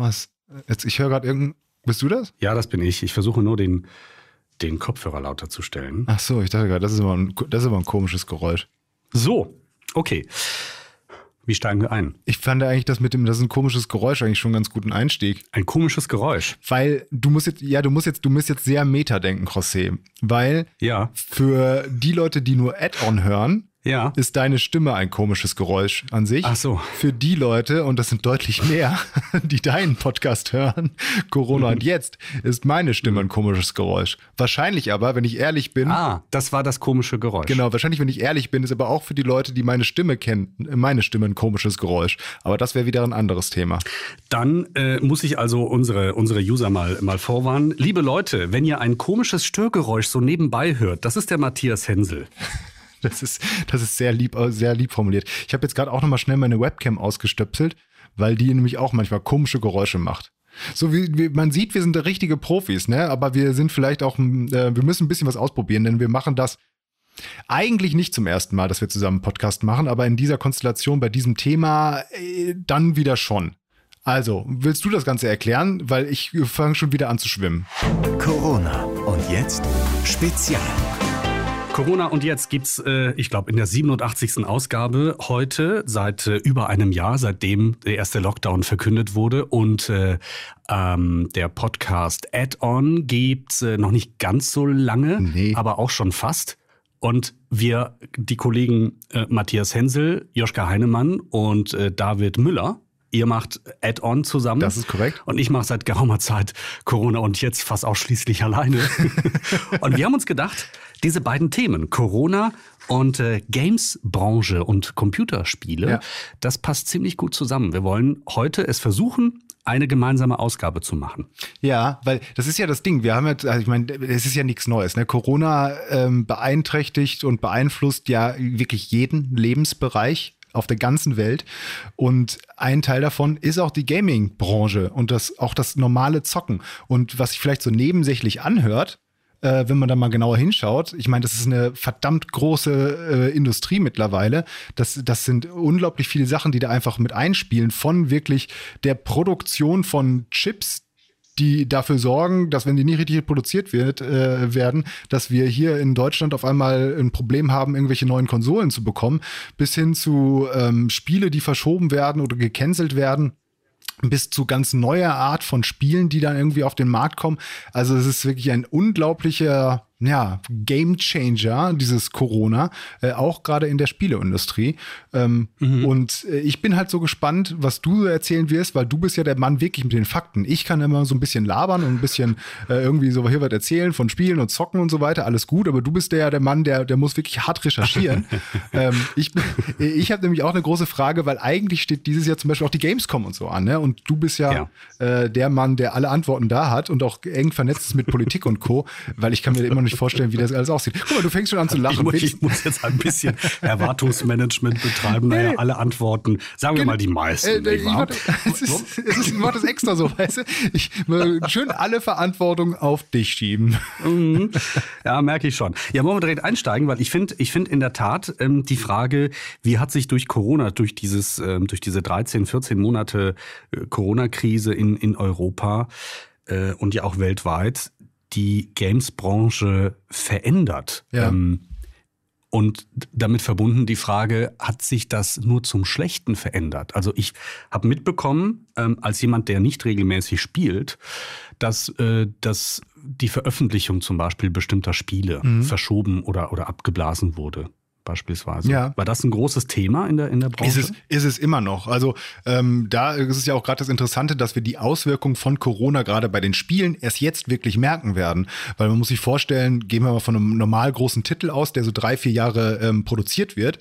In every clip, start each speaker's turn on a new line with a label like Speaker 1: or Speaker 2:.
Speaker 1: was? Jetzt, ich höre gerade irgendein. Bist du das?
Speaker 2: Ja, das bin ich. Ich versuche nur den, den Kopfhörer lauter zu stellen.
Speaker 1: Ach so, ich dachte gerade, das ist immer ein, das ist immer ein komisches Geräusch.
Speaker 2: So, okay. Wie steigen wir ein?
Speaker 1: Ich fand eigentlich das mit dem, das ist ein komisches Geräusch eigentlich schon einen ganz guten Einstieg.
Speaker 2: Ein komisches Geräusch.
Speaker 1: Weil du musst jetzt, ja, du musst jetzt, du musst jetzt sehr Meta denken, José. Weil
Speaker 2: Ja,
Speaker 1: für die Leute, die nur Add-on hören,
Speaker 2: ja.
Speaker 1: ist deine Stimme ein komisches Geräusch an sich.
Speaker 2: Ach so.
Speaker 1: Für die Leute, und das sind deutlich mehr, die deinen Podcast hören, Corona und jetzt, ist meine Stimme ein komisches Geräusch. Wahrscheinlich aber, wenn ich ehrlich bin,
Speaker 2: Ah, das war das komische Geräusch.
Speaker 1: genau, wahrscheinlich, wenn ich ehrlich bin, ist aber auch für die Leute, die meine Stimme kennen, meine Stimme ein komisches Geräusch. Aber das wäre wieder ein anderes Thema.
Speaker 2: Dann äh, muss ich also unsere, unsere User mal, mal vorwarnen. Liebe Leute, wenn ihr ein komisches Störgeräusch so nebenbei hört, das ist der Matthias Hensel.
Speaker 1: Das ist, das ist sehr lieb, äh, sehr lieb formuliert. Ich habe jetzt gerade auch nochmal schnell meine Webcam ausgestöpselt, weil die nämlich auch manchmal komische Geräusche macht. So wie, wie man sieht, wir sind richtige Profis, ne? Aber wir sind vielleicht auch, äh, wir müssen ein bisschen was ausprobieren, denn wir machen das eigentlich nicht zum ersten Mal, dass wir zusammen einen Podcast machen, aber in dieser Konstellation bei diesem Thema äh, dann wieder schon. Also, willst du das Ganze erklären? Weil ich fange schon wieder an zu schwimmen.
Speaker 3: Corona. Und jetzt Spezial.
Speaker 2: Corona und jetzt gibt's, äh, ich glaube, in der 87. Ausgabe heute seit äh, über einem Jahr, seitdem der erste Lockdown verkündet wurde und äh, ähm, der Podcast Add-on gibt's äh, noch nicht ganz so lange,
Speaker 1: Nee.
Speaker 2: aber auch schon fast. Und wir, die Kollegen äh, Matthias Hensel, Joschka Heinemann und äh, David Müller, ihr macht Add-on zusammen.
Speaker 1: Das ist korrekt.
Speaker 2: Und ich mache seit geraumer Zeit Corona und jetzt fast ausschließlich alleine. und wir haben uns gedacht, diese beiden Themen, Corona und äh, Games-Branche und Computerspiele,
Speaker 1: Ja.
Speaker 2: das passt ziemlich gut zusammen. Wir wollen heute es versuchen, eine gemeinsame Ausgabe zu machen.
Speaker 1: Ja, weil das ist ja das Ding. Wir haben jetzt, also ich meine, es ist ja nichts Neues. Ne? Corona ähm, beeinträchtigt und beeinflusst ja wirklich jeden Lebensbereich auf der ganzen Welt. Und ein Teil davon ist auch die Gaming-Branche und das auch das normale Zocken. Und was sich vielleicht so nebensächlich anhört, äh, wenn man da mal genauer hinschaut. Ich meine, das ist eine verdammt große äh, Industrie mittlerweile. Das, das sind unglaublich viele Sachen, die da einfach mit einspielen, von wirklich der Produktion von Chips, die dafür sorgen, dass wenn die nicht richtig produziert wird, äh, werden, dass wir hier in Deutschland auf einmal ein Problem haben, irgendwelche neuen Konsolen zu bekommen, bis hin zu ähm, Spiele, die verschoben werden oder gecancelt werden bis zu ganz neuer Art von Spielen, die dann irgendwie auf den Markt kommen. Also es ist wirklich ein unglaublicher ja, Game Changer, dieses Corona, äh, auch gerade in der Spieleindustrie. Ähm, Und äh, ich bin halt so gespannt, was du erzählen wirst, weil du bist ja der Mann wirklich mit den Fakten. Ich kann immer so ein bisschen labern und ein bisschen äh, irgendwie so hier was erzählen von Spielen und Zocken und so weiter, alles gut, aber du bist der, der Mann, der, der muss wirklich hart recherchieren. ähm, ich ich habe nämlich auch eine große Frage, weil eigentlich steht dieses Jahr zum Beispiel auch die Gamescom und so an, ne? Und du bist ja, Äh, der Mann, der alle Antworten da hat und auch eng vernetzt ist mit Politik und Co., weil ich kann mir immer noch nicht vorstellen, wie das alles aussieht. Guck mal, du fängst schon an zu
Speaker 2: Ich
Speaker 1: lachen.
Speaker 2: muss,
Speaker 1: Willst-
Speaker 2: ich muss jetzt ein bisschen Erwartungsmanagement betreiben. Naja, alle Antworten, sagen wir mal die meisten.
Speaker 1: Äh, ich mach, es, ist, es ist, ich mach das extra so, weißt du? Ich will schön alle Verantwortung auf dich schieben.
Speaker 2: Mhm. Ja, merke ich schon. Ja, wollen wir direkt einsteigen, weil ich finde, ich finde in der Tat ähm, die Frage, wie hat sich durch Corona, durch dieses, ähm, durch diese 13, 14 Monate äh, Corona-Krise in, in Europa äh, und ja auch weltweit die Games-Branche verändert.
Speaker 1: Ja.
Speaker 2: Ähm, und damit verbunden die Frage, hat sich das nur zum Schlechten verändert? Also ich habe mitbekommen, ähm, als jemand, der nicht regelmäßig spielt, dass, äh, dass die Veröffentlichung zum Beispiel bestimmter Spiele verschoben oder, oder abgeblasen wurde, beispielsweise.
Speaker 1: Ja.
Speaker 2: War das ein großes Thema in der, in der Branche?
Speaker 1: Ist es, ist es immer noch. Also ähm, da ist es ja auch gerade das Interessante, dass wir die Auswirkungen von Corona gerade bei den Spielen erst jetzt wirklich merken werden. Weil man muss sich vorstellen, gehen wir mal von einem normal großen Titel aus, der so drei, vier Jahre ähm, produziert wird.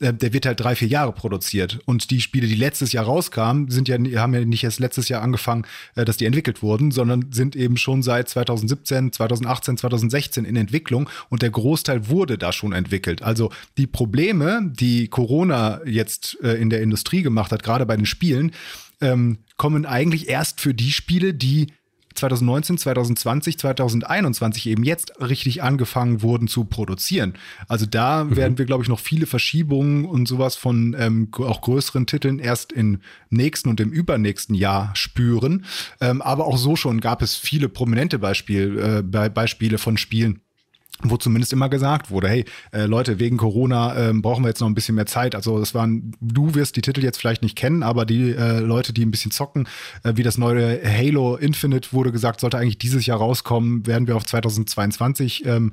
Speaker 1: Äh, Der wird halt drei, vier Jahre produziert. Und die Spiele, die letztes Jahr rauskamen, sind ja, haben ja nicht erst letztes Jahr angefangen, äh, dass die entwickelt wurden, sondern sind eben schon seit 2017, 2018, 2016 in Entwicklung und der Großteil wurde da schon entwickelt. Also die Probleme, die Corona jetzt äh, in der Industrie gemacht hat, gerade bei den Spielen, ähm, kommen eigentlich erst für die Spiele, die 2019, 2020, 2021 eben jetzt richtig angefangen wurden zu produzieren. Also da mhm. werden wir, glaube ich, noch viele Verschiebungen und sowas von ähm, auch größeren Titeln erst im nächsten und im übernächsten Jahr spüren. Ähm, aber auch so schon gab es viele prominente Beispiel, äh, Beispiele von Spielen, wo zumindest immer gesagt wurde, hey äh, Leute, wegen Corona äh, brauchen wir jetzt noch ein bisschen mehr Zeit. Also das waren, du wirst die Titel jetzt vielleicht nicht kennen, aber die äh, Leute, die ein bisschen zocken, äh, wie das neue Halo Infinite wurde gesagt, sollte eigentlich dieses Jahr rauskommen, werden wir auf 2022 ähm,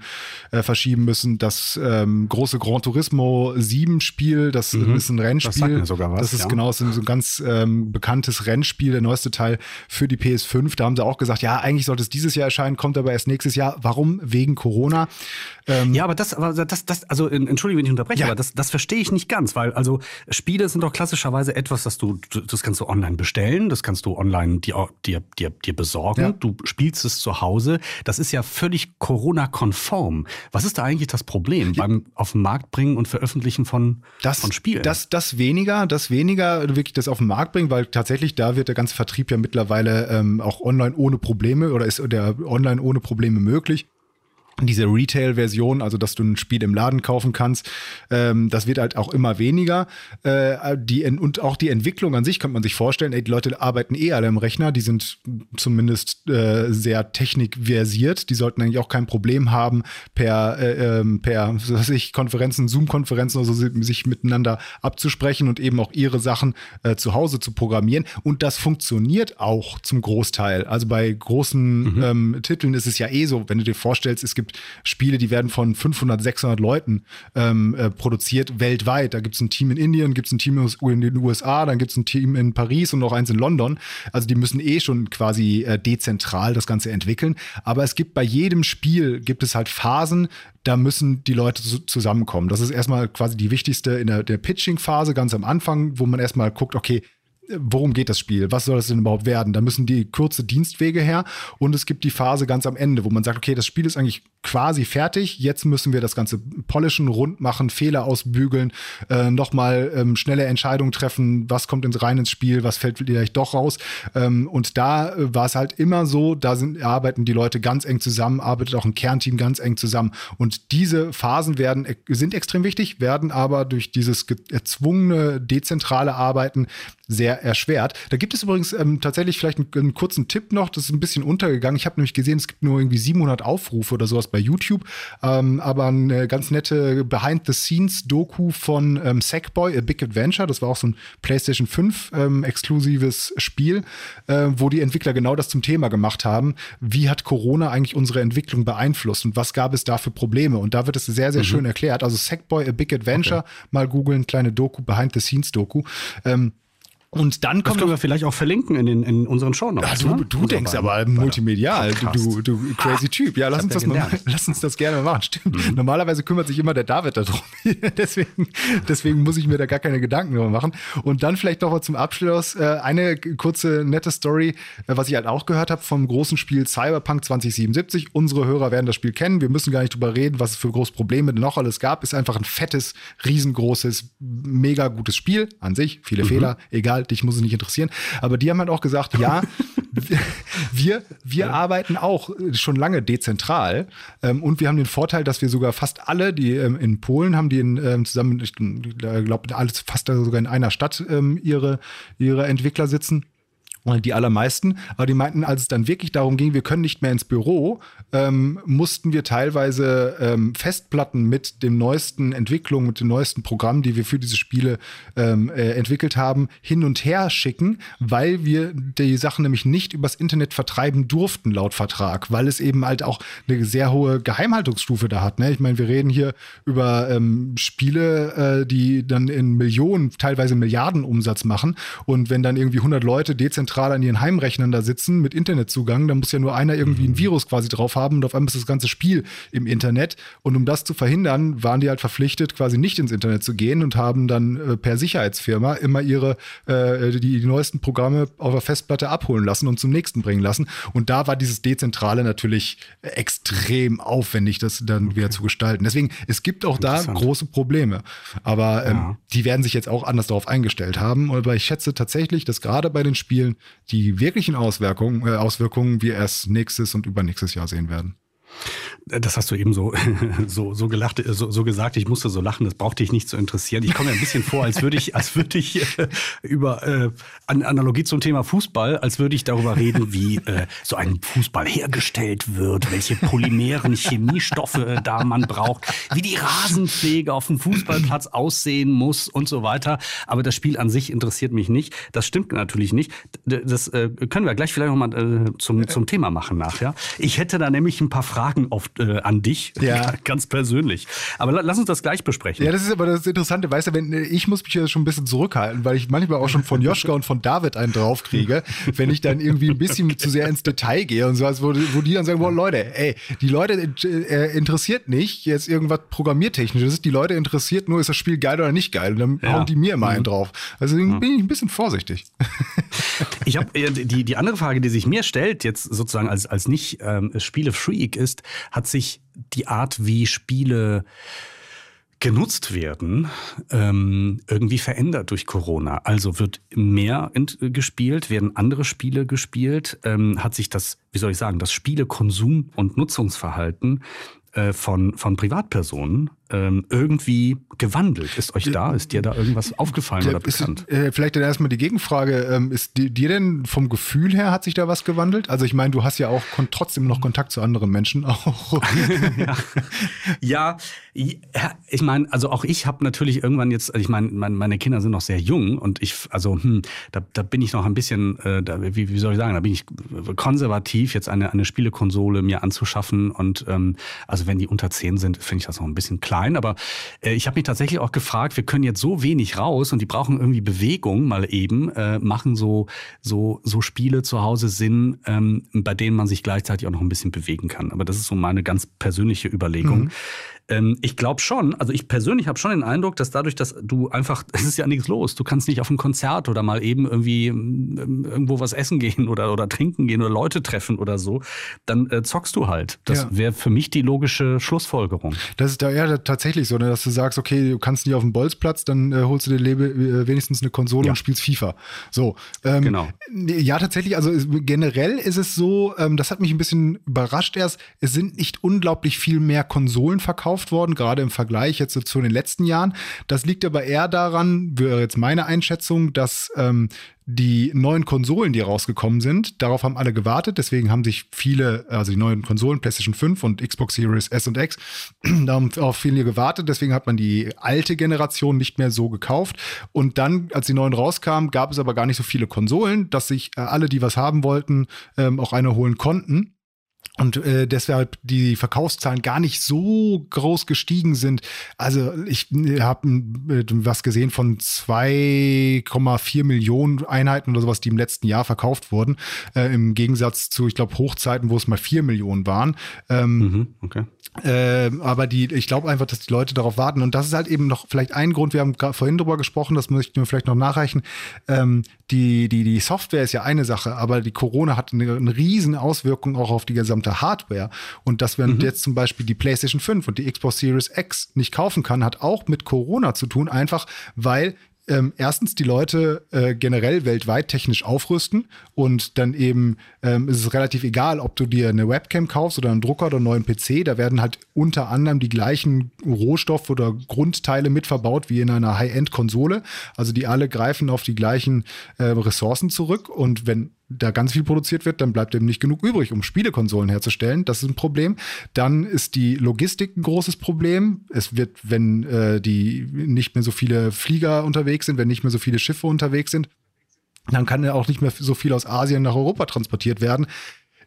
Speaker 1: äh, verschieben müssen. Das ähm, große Gran Turismo 7 Spiel, das mhm. ist ein Rennspiel. Das, sagt
Speaker 2: mir sogar was,
Speaker 1: das ist ja. genau das ist so ein ganz ähm, bekanntes Rennspiel, der neueste Teil für die PS5. Da haben sie auch gesagt, ja, eigentlich sollte es dieses Jahr erscheinen, kommt aber erst nächstes Jahr. Warum? Wegen Corona.
Speaker 2: Ähm, ja, aber das, aber das, das, also entschuldige, wenn ich unterbreche, ja. aber das, das verstehe ich nicht ganz, weil also Spiele sind doch klassischerweise etwas, das du, das kannst du online bestellen, das kannst du online dir, dir, dir, dir besorgen, ja. du spielst es zu Hause. Das ist ja völlig Corona-konform. Was ist da eigentlich das Problem beim auf den Markt bringen und veröffentlichen von,
Speaker 1: das,
Speaker 2: von Spielen?
Speaker 1: Das, das weniger, das weniger wirklich das auf den Markt bringen, weil tatsächlich da wird der ganze Vertrieb ja mittlerweile ähm, auch online ohne Probleme oder ist der online ohne Probleme möglich diese Retail-Version, also dass du ein Spiel im Laden kaufen kannst, ähm, das wird halt auch immer weniger. Äh, die, und auch die Entwicklung an sich könnte man sich vorstellen, ey, die Leute arbeiten eh alle im Rechner, die sind zumindest äh, sehr technikversiert, die sollten eigentlich auch kein Problem haben, per, äh, ähm, per was weiß ich, Konferenzen, Zoom-Konferenzen oder so sich miteinander abzusprechen und eben auch ihre Sachen äh, zu Hause zu programmieren. Und das funktioniert auch zum Großteil. Also bei großen mhm. ähm, Titeln ist es ja eh so, wenn du dir vorstellst, es gibt gibt Spiele, die werden von 500, 600 Leuten ähm, äh, produziert weltweit. Da gibt es ein Team in Indien, gibt es ein Team in den USA, dann gibt es ein Team in Paris und noch eins in London. Also die müssen eh schon quasi äh, dezentral das Ganze entwickeln. Aber es gibt bei jedem Spiel gibt es halt Phasen, da müssen die Leute zusammenkommen. Das ist erstmal quasi die wichtigste in der, der Pitching-Phase ganz am Anfang, wo man erstmal guckt, okay, worum geht das Spiel? Was soll das denn überhaupt werden? Da müssen die kurze Dienstwege her und es gibt die Phase ganz am Ende, wo man sagt, okay, das Spiel ist eigentlich quasi fertig. Jetzt müssen wir das Ganze polischen, rund machen, Fehler ausbügeln, äh, nochmal ähm, schnelle Entscheidungen treffen, was kommt ins rein ins Spiel, was fällt vielleicht doch raus. Ähm, und da äh, war es halt immer so, da sind, arbeiten die Leute ganz eng zusammen, arbeitet auch ein Kernteam ganz eng zusammen. Und diese Phasen werden, äh, sind extrem wichtig, werden aber durch dieses erzwungene, dezentrale Arbeiten sehr erschwert. Da gibt es übrigens ähm, tatsächlich vielleicht einen, einen, kurzen Tipp noch, das ist ein bisschen untergegangen. Ich habe nämlich gesehen, es gibt nur irgendwie 700 Aufrufe oder sowas bei YouTube, ähm, aber eine ganz nette Behind-the-Scenes-Doku von ähm, Sackboy, A Big Adventure, das war auch so ein PlayStation 5 ähm, exklusives Spiel, äh, wo die Entwickler genau das zum Thema gemacht haben. Wie hat Corona eigentlich unsere Entwicklung beeinflusst und was gab es da für Probleme? Und da wird es sehr, sehr mhm. schön erklärt. Also Sackboy, A Big Adventure, okay. mal googeln, kleine Doku, Behind-the-Scenes-Doku. Ähm, und dann kommt.
Speaker 2: Das können wir vielleicht auch verlinken in, den, in unseren Show
Speaker 1: Notes. Ja, du, ne? du denkst aber multimedial, du, du, du crazy Typ. Ja, lass uns, das mal, lass uns das gerne machen. Stimmt. Mhm. Normalerweise kümmert sich immer der David darum. deswegen, deswegen muss ich mir da gar keine Gedanken drüber machen. Und dann vielleicht noch mal zum Abschluss äh, eine kurze, nette Story, äh, was ich halt auch gehört habe vom großen Spiel Cyberpunk 2077. Unsere Hörer werden das Spiel kennen. Wir müssen gar nicht drüber reden, was es für große Probleme noch alles gab. Ist einfach ein fettes, riesengroßes, mega gutes Spiel an sich. Viele mhm. Fehler, egal dich muss es nicht interessieren. Aber die haben halt auch gesagt, ja, wir, wir ja. arbeiten auch schon lange dezentral ähm, und wir haben den Vorteil, dass wir sogar fast alle, die ähm, in Polen haben, die in, ähm, zusammen, ich glaube, alles fast sogar in einer Stadt ähm, ihre, ihre Entwickler sitzen die allermeisten. Aber die meinten, als es dann wirklich darum ging, wir können nicht mehr ins Büro, ähm, mussten wir teilweise ähm, Festplatten mit dem neuesten Entwicklungen, mit den neuesten Programmen, die wir für diese Spiele ähm, äh, entwickelt haben, hin und her schicken, weil wir die Sachen nämlich nicht übers Internet vertreiben durften, laut Vertrag, weil es eben halt auch eine sehr hohe Geheimhaltungsstufe da hat. Ne? Ich meine, wir reden hier über ähm, Spiele, äh, die dann in Millionen, teilweise Milliarden Umsatz machen. Und wenn dann irgendwie 100 Leute dezentral zentral an ihren Heimrechnern da sitzen mit Internetzugang. Da muss ja nur einer irgendwie ein mhm. Virus quasi drauf haben und auf einmal ist das ganze Spiel im Internet. Und um das zu verhindern, waren die halt verpflichtet, quasi nicht ins Internet zu gehen und haben dann äh, per Sicherheitsfirma immer ihre äh, die, die neuesten Programme auf der Festplatte abholen lassen und zum nächsten bringen lassen. Und da war dieses Dezentrale natürlich extrem aufwendig, das dann okay. wieder zu gestalten. Deswegen, es gibt auch da große Probleme. Aber ähm, ja. die werden sich jetzt auch anders darauf eingestellt haben. Aber ich schätze tatsächlich, dass gerade bei den Spielen die wirklichen Auswirkungen, äh, Auswirkungen wir erst nächstes und übernächstes Jahr sehen werden.
Speaker 2: Das hast du eben so, so, so gelacht, so, so gesagt, ich musste so lachen, das brauchte ich nicht zu interessieren. Ich komme mir ein bisschen vor, als würde ich, als würde ich äh, über äh, Analogie zum Thema Fußball, als würde ich darüber reden, wie äh, so ein Fußball hergestellt wird, welche polymeren Chemiestoffe da man braucht, wie die Rasenpflege auf dem Fußballplatz aussehen muss und so weiter. Aber das Spiel an sich interessiert mich nicht. Das stimmt natürlich nicht. Das äh, können wir gleich vielleicht nochmal äh, zum, zum Thema machen nachher. Ich hätte da nämlich ein paar Fragen Fragen oft äh, an dich,
Speaker 1: ja.
Speaker 2: ganz persönlich. Aber lass uns das gleich besprechen.
Speaker 1: Ja, das ist aber das Interessante, weißt du, wenn, ich muss mich ja schon ein bisschen zurückhalten, weil ich manchmal auch schon von Joschka und von David einen draufkriege, wenn ich dann irgendwie ein bisschen zu sehr ins Detail gehe und so, wo, wo die dann sagen, boah Leute, ey, die Leute äh, interessiert nicht jetzt irgendwas programmiertechnisches, die Leute interessiert nur, ist das Spiel geil oder nicht geil und dann ja. hauen die mir immer einen mhm. drauf. Also bin ich ein bisschen vorsichtig.
Speaker 2: Ich habe äh, die, die andere Frage, die sich mir stellt, jetzt sozusagen als, als nicht ähm, Spiele-Freak, ist, ist, hat sich die Art, wie Spiele genutzt werden, ähm, irgendwie verändert durch Corona. Also wird mehr gespielt, werden andere Spiele gespielt, ähm, hat sich das, wie soll ich sagen, das Spielekonsum- und Nutzungsverhalten äh, von, von Privatpersonen ähm, irgendwie gewandelt? Ist euch da? Ist dir da irgendwas aufgefallen oder bekannt?
Speaker 1: Ist, äh, vielleicht dann erstmal die Gegenfrage. Ähm, ist dir denn vom Gefühl her hat sich da was gewandelt? Also ich meine, du hast ja auch trotzdem noch Kontakt zu anderen Menschen auch.
Speaker 2: ja. ja, ich meine, also auch ich habe natürlich irgendwann jetzt, also ich meine, meine Kinder sind noch sehr jung und ich, also hm, da, da bin ich noch ein bisschen, äh, da, wie, wie soll ich sagen, da bin ich konservativ, jetzt eine, eine Spielekonsole mir anzuschaffen und ähm, also wenn die unter zehn sind, finde ich das noch ein bisschen klar klein, aber äh, ich habe mich tatsächlich auch gefragt, wir können jetzt so wenig raus und die brauchen irgendwie Bewegung mal eben, äh, machen so, so, so Spiele zu Hause Sinn, ähm, bei denen man sich gleichzeitig auch noch ein bisschen bewegen kann. Aber das ist so meine ganz persönliche Überlegung. Mhm. Ähm, ich glaube schon, also ich persönlich habe schon den Eindruck, dass dadurch, dass du einfach, es ist ja nichts los, du kannst nicht auf ein Konzert oder mal eben irgendwie ähm, irgendwo was essen gehen oder, oder trinken gehen oder Leute treffen oder so, dann äh, zockst du halt. Das ja. wäre für mich die logische Schlussfolgerung.
Speaker 1: Das ist da ja tatsächlich so, ne, dass du sagst, okay, du kannst nicht auf den Bolzplatz, dann äh, holst du dir Lebe, äh, wenigstens eine Konsole ja. und spielst FIFA. So. Ähm, genau. Ja, tatsächlich, also generell ist es so, ähm, das hat mich ein bisschen überrascht erst, es sind nicht unglaublich viel mehr Konsolen verkauft verkauft worden, gerade im Vergleich jetzt zu den letzten Jahren. Das liegt aber eher daran, wäre jetzt meine Einschätzung, dass ähm, die neuen Konsolen, die rausgekommen sind, darauf haben alle gewartet. Deswegen haben sich viele, also die neuen Konsolen, PlayStation 5 und Xbox Series S und X, da haben auch viele gewartet. Deswegen hat man die alte Generation nicht mehr so gekauft. Und dann, als die neuen rauskamen, gab es aber gar nicht so viele Konsolen, dass sich äh, alle, die was haben wollten, ähm, auch eine holen konnten und äh, deshalb die Verkaufszahlen gar nicht so groß gestiegen sind. Also ich habe äh, was gesehen von 2,4 Millionen Einheiten oder sowas, die im letzten Jahr verkauft wurden, äh, im Gegensatz zu, ich glaube, Hochzeiten, wo es mal 4 Millionen waren. Ähm, mhm, okay. Äh, aber die, ich glaube einfach, dass die Leute darauf warten. Und das ist halt eben noch vielleicht ein Grund, wir haben vorhin drüber gesprochen, das möchten wir vielleicht noch nachreichen. Ähm, die, die, die Software ist ja eine Sache, aber die Corona hat eine, eine riesen Auswirkung auch auf die gesamte Hardware. Und dass man mhm. jetzt zum Beispiel die PlayStation 5 und die Xbox Series X nicht kaufen kann, hat auch mit Corona zu tun, einfach weil ähm, erstens die Leute äh, generell weltweit technisch aufrüsten und dann eben ähm, ist es relativ egal, ob du dir eine Webcam kaufst oder einen Drucker oder einen neuen PC, da werden halt unter anderem die gleichen Rohstoffe oder Grundteile mit verbaut wie in einer High-End-Konsole. Also die alle greifen auf die gleichen äh, Ressourcen zurück und wenn da ganz viel produziert wird, dann bleibt eben nicht genug übrig, um Spielekonsolen herzustellen. Das ist ein Problem. Dann ist die Logistik ein großes Problem. Es wird, wenn äh, die nicht mehr so viele Flieger unterwegs sind, wenn nicht mehr so viele Schiffe unterwegs sind, dann kann ja auch nicht mehr so viel aus Asien nach Europa transportiert werden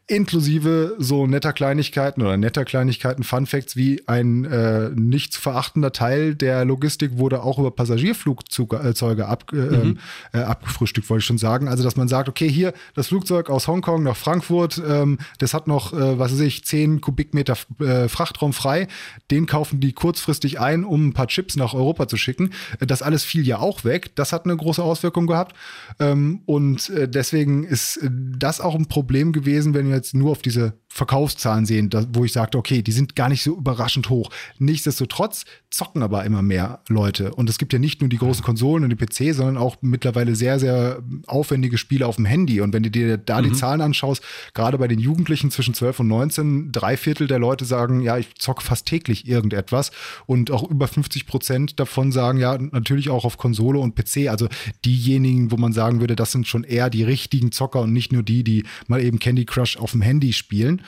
Speaker 1: inklusive so netter Kleinigkeiten oder netter Kleinigkeiten, Fun Facts wie ein äh, nicht zu verachtender Teil der Logistik wurde auch über Passagierflugzeuge ab, äh, mhm. äh, abgefrühstückt, wollte ich schon sagen. Also, dass man sagt, okay, hier das Flugzeug aus Hongkong nach Frankfurt, ähm, das hat noch, äh, was weiß ich, 10 Kubikmeter äh, Frachtraum frei, den kaufen die kurzfristig ein, um ein paar Chips nach Europa zu schicken. Das alles fiel ja auch weg. Das hat eine große Auswirkung gehabt. Ähm, und äh, deswegen ist das auch ein Problem gewesen, wenn wir jetzt nur auf diese Verkaufszahlen sehen, da, wo ich sagte, okay, die sind gar nicht so überraschend hoch. Nichtsdestotrotz zocken aber immer mehr Leute. Und es gibt ja nicht nur die großen Konsolen und die PC, sondern auch mittlerweile sehr, sehr aufwendige Spiele auf dem Handy. Und wenn du dir da mhm. die Zahlen anschaust, gerade bei den Jugendlichen zwischen 12 und 19, drei Viertel der Leute sagen, ja, ich zocke fast täglich irgendetwas. Und auch über 50 Prozent davon sagen, ja, natürlich auch auf Konsole und PC. Also diejenigen, wo man sagen würde, das sind schon eher die richtigen Zocker und nicht nur die, die mal eben Candy Crush auf dem Handy spielen.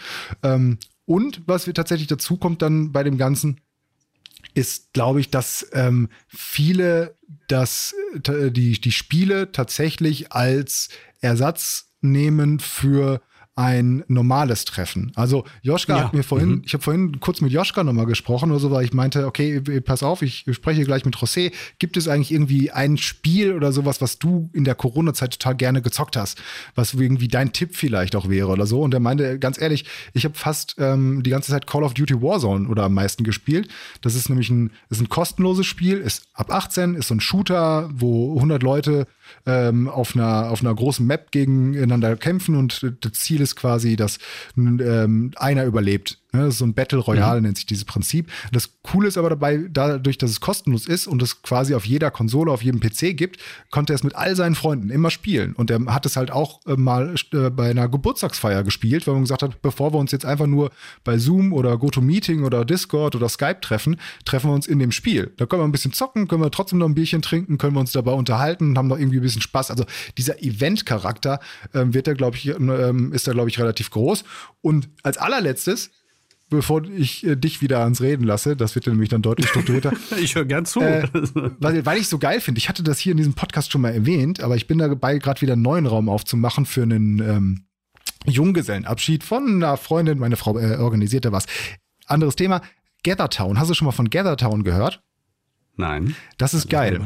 Speaker 1: Ähm, und was wir tatsächlich dazu kommt dann bei dem Ganzen, ist, glaube ich, dass ähm, viele das, äh, die, die Spiele tatsächlich als Ersatz nehmen für ein normales Treffen. Also Joschka ja. hat mir vorhin, mhm. ich habe vorhin kurz mit Joschka nochmal gesprochen oder so, weil ich meinte, okay, pass auf, ich spreche gleich mit José. Gibt es eigentlich irgendwie ein Spiel oder sowas, was du in der Corona-Zeit total gerne gezockt hast, was irgendwie dein Tipp vielleicht auch wäre oder so? Und er meinte, ganz ehrlich, ich habe fast ähm, die ganze Zeit Call of Duty Warzone oder am meisten gespielt. Das ist nämlich ein, ist ein kostenloses Spiel, ist ab 18, ist so ein Shooter, wo 100 Leute ähm, auf, einer, auf einer großen Map gegeneinander kämpfen und das Ziel ist quasi, dass ähm, einer überlebt. Ne, so ein Battle Royale mhm. nennt sich dieses Prinzip. Das Coole ist aber dabei, dadurch, dass es kostenlos ist und es quasi auf jeder Konsole, auf jedem PC gibt, konnte er es mit all seinen Freunden immer spielen. Und er hat es halt auch äh, mal äh, bei einer Geburtstagsfeier gespielt, weil man gesagt hat, bevor wir uns jetzt einfach nur bei Zoom oder GoToMeeting oder Discord oder Skype treffen, treffen wir uns in dem Spiel. Da können wir ein bisschen zocken, können wir trotzdem noch ein Bierchen trinken, können wir uns dabei unterhalten und haben noch irgendwie ein bisschen Spaß. Also dieser Event-Charakter ähm, wird da, glaube ich, ähm, ist da, glaube ich, relativ groß. Und als allerletztes bevor ich äh, dich wieder ans Reden lasse, das wird nämlich dann deutlich strukturierter.
Speaker 2: ich höre gern zu.
Speaker 1: Äh, weil, weil ich so geil finde. Ich hatte das hier in diesem Podcast schon mal erwähnt, aber ich bin dabei, gerade wieder einen neuen Raum aufzumachen für einen ähm, Junggesellenabschied von einer Freundin. Meine Frau äh, organisiert da was. Anderes Thema. Gathertown. Hast du schon mal von Gathertown gehört?
Speaker 2: Nein.
Speaker 1: Das ist geil.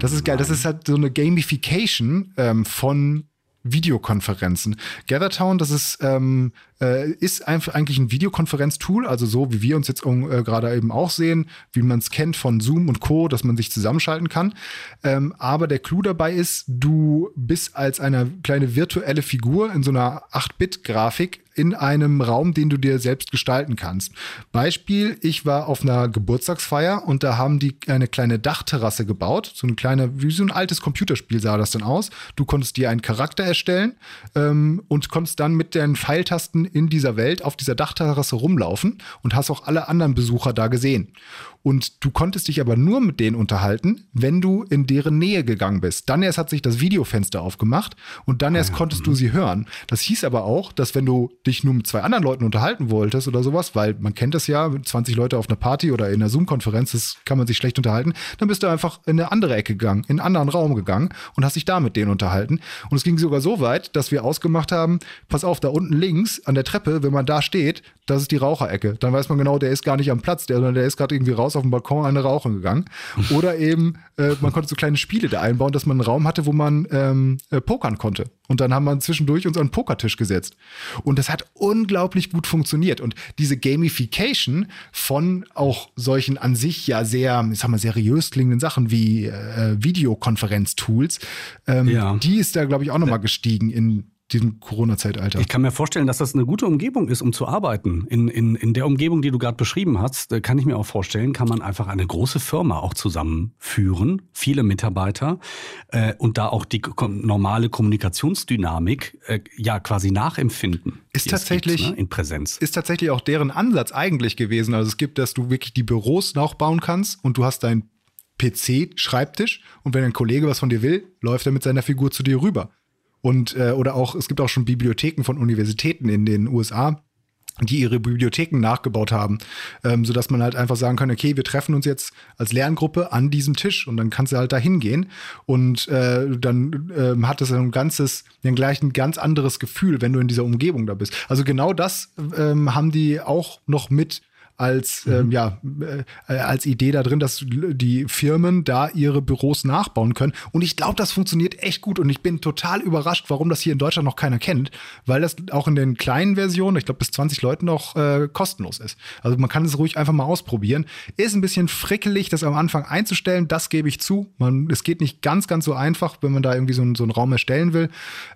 Speaker 1: Das ist geil. Nein. Das ist halt so eine Gamification ähm, von Videokonferenzen. GatherTown, das ist, ähm, äh, ist einfach eigentlich ein Videokonferenztool, also so wie wir uns jetzt äh, gerade eben auch sehen, wie man es kennt von Zoom und Co., dass man sich zusammenschalten kann. Ähm, aber der Clou dabei ist, du bist als eine kleine virtuelle Figur in so einer 8-Bit-Grafik in einem Raum, den du dir selbst gestalten kannst. Beispiel, ich war auf einer Geburtstagsfeier und da haben die eine kleine Dachterrasse gebaut. So eine kleine, wie so ein altes Computerspiel sah das dann aus. Du konntest dir einen Charakter erstellen ähm, und konntest dann mit den Pfeiltasten in dieser Welt auf dieser Dachterrasse rumlaufen und hast auch alle anderen Besucher da gesehen. Und du konntest dich aber nur mit denen unterhalten, wenn du in deren Nähe gegangen bist. Dann erst hat sich das Videofenster aufgemacht und dann erst ah, konntest du mhm. sie hören. Das hieß aber auch, dass wenn du dich nur mit zwei anderen Leuten unterhalten wolltest oder sowas, weil man kennt das ja, 20 Leute auf einer Party oder in einer Zoom-Konferenz, das kann man sich schlecht unterhalten, dann bist du einfach in eine andere Ecke gegangen, in einen anderen Raum gegangen und hast dich da mit denen unterhalten. Und es ging sogar so weit, dass wir ausgemacht haben, pass auf, da unten links an der Treppe, wenn man da steht, das ist die Raucherecke. Dann weiß man genau, der ist gar nicht am Platz, der, sondern der ist gerade irgendwie raus auf dem Balkon eine rauchen gegangen. Oder eben, äh, man konnte so kleine Spiele da einbauen, dass man einen Raum hatte, wo man ähm, äh, pokern konnte. Und dann haben wir zwischendurch uns an einen Pokertisch gesetzt. Und das hat unglaublich gut funktioniert. Und diese Gamification von auch solchen an sich ja sehr, ich sag mal, seriös klingenden Sachen wie äh, Videokonferenz-Tools, ähm, ja. die ist da, glaube ich, auch nochmal gestiegen in diesem Corona-Zeitalter.
Speaker 2: Ich kann mir vorstellen, dass das eine gute Umgebung ist, um zu arbeiten. In, in, in der Umgebung, die du gerade beschrieben hast, äh, kann ich mir auch vorstellen, kann man einfach eine große Firma auch zusammenführen, viele Mitarbeiter äh, und da auch die normale Kommunikationsdynamik äh, ja quasi nachempfinden.
Speaker 1: Ist tatsächlich
Speaker 2: gibt, ne, in Präsenz.
Speaker 1: Ist tatsächlich auch deren Ansatz eigentlich gewesen. Also es gibt, dass du wirklich die Büros nachbauen kannst und du hast dein PC-Schreibtisch und wenn ein Kollege was von dir will, läuft er mit seiner Figur zu dir rüber. Und äh, oder auch, es gibt auch schon Bibliotheken von Universitäten in den USA, die ihre Bibliotheken nachgebaut haben, ähm, sodass man halt einfach sagen kann, okay, wir treffen uns jetzt als Lerngruppe an diesem Tisch und dann kannst du halt da hingehen und äh, dann ähm, hat es ein ganzes, dann gleich ein ganz anderes Gefühl, wenn du in dieser Umgebung da bist. Also genau das ähm, haben die auch noch mit als, mhm. ähm, ja, äh, als Idee da drin, dass die Firmen da ihre Büros nachbauen können. Und ich glaube, das funktioniert echt gut. Und ich bin total überrascht, warum das hier in Deutschland noch keiner kennt, weil das auch in den kleinen Versionen, ich glaube bis 20 Leuten noch äh, kostenlos ist. Also man kann es ruhig einfach mal ausprobieren. Ist ein bisschen frickelig, das am Anfang einzustellen, das gebe ich zu. Man, es geht nicht ganz, ganz so einfach, wenn man da irgendwie so, ein, so einen Raum erstellen will.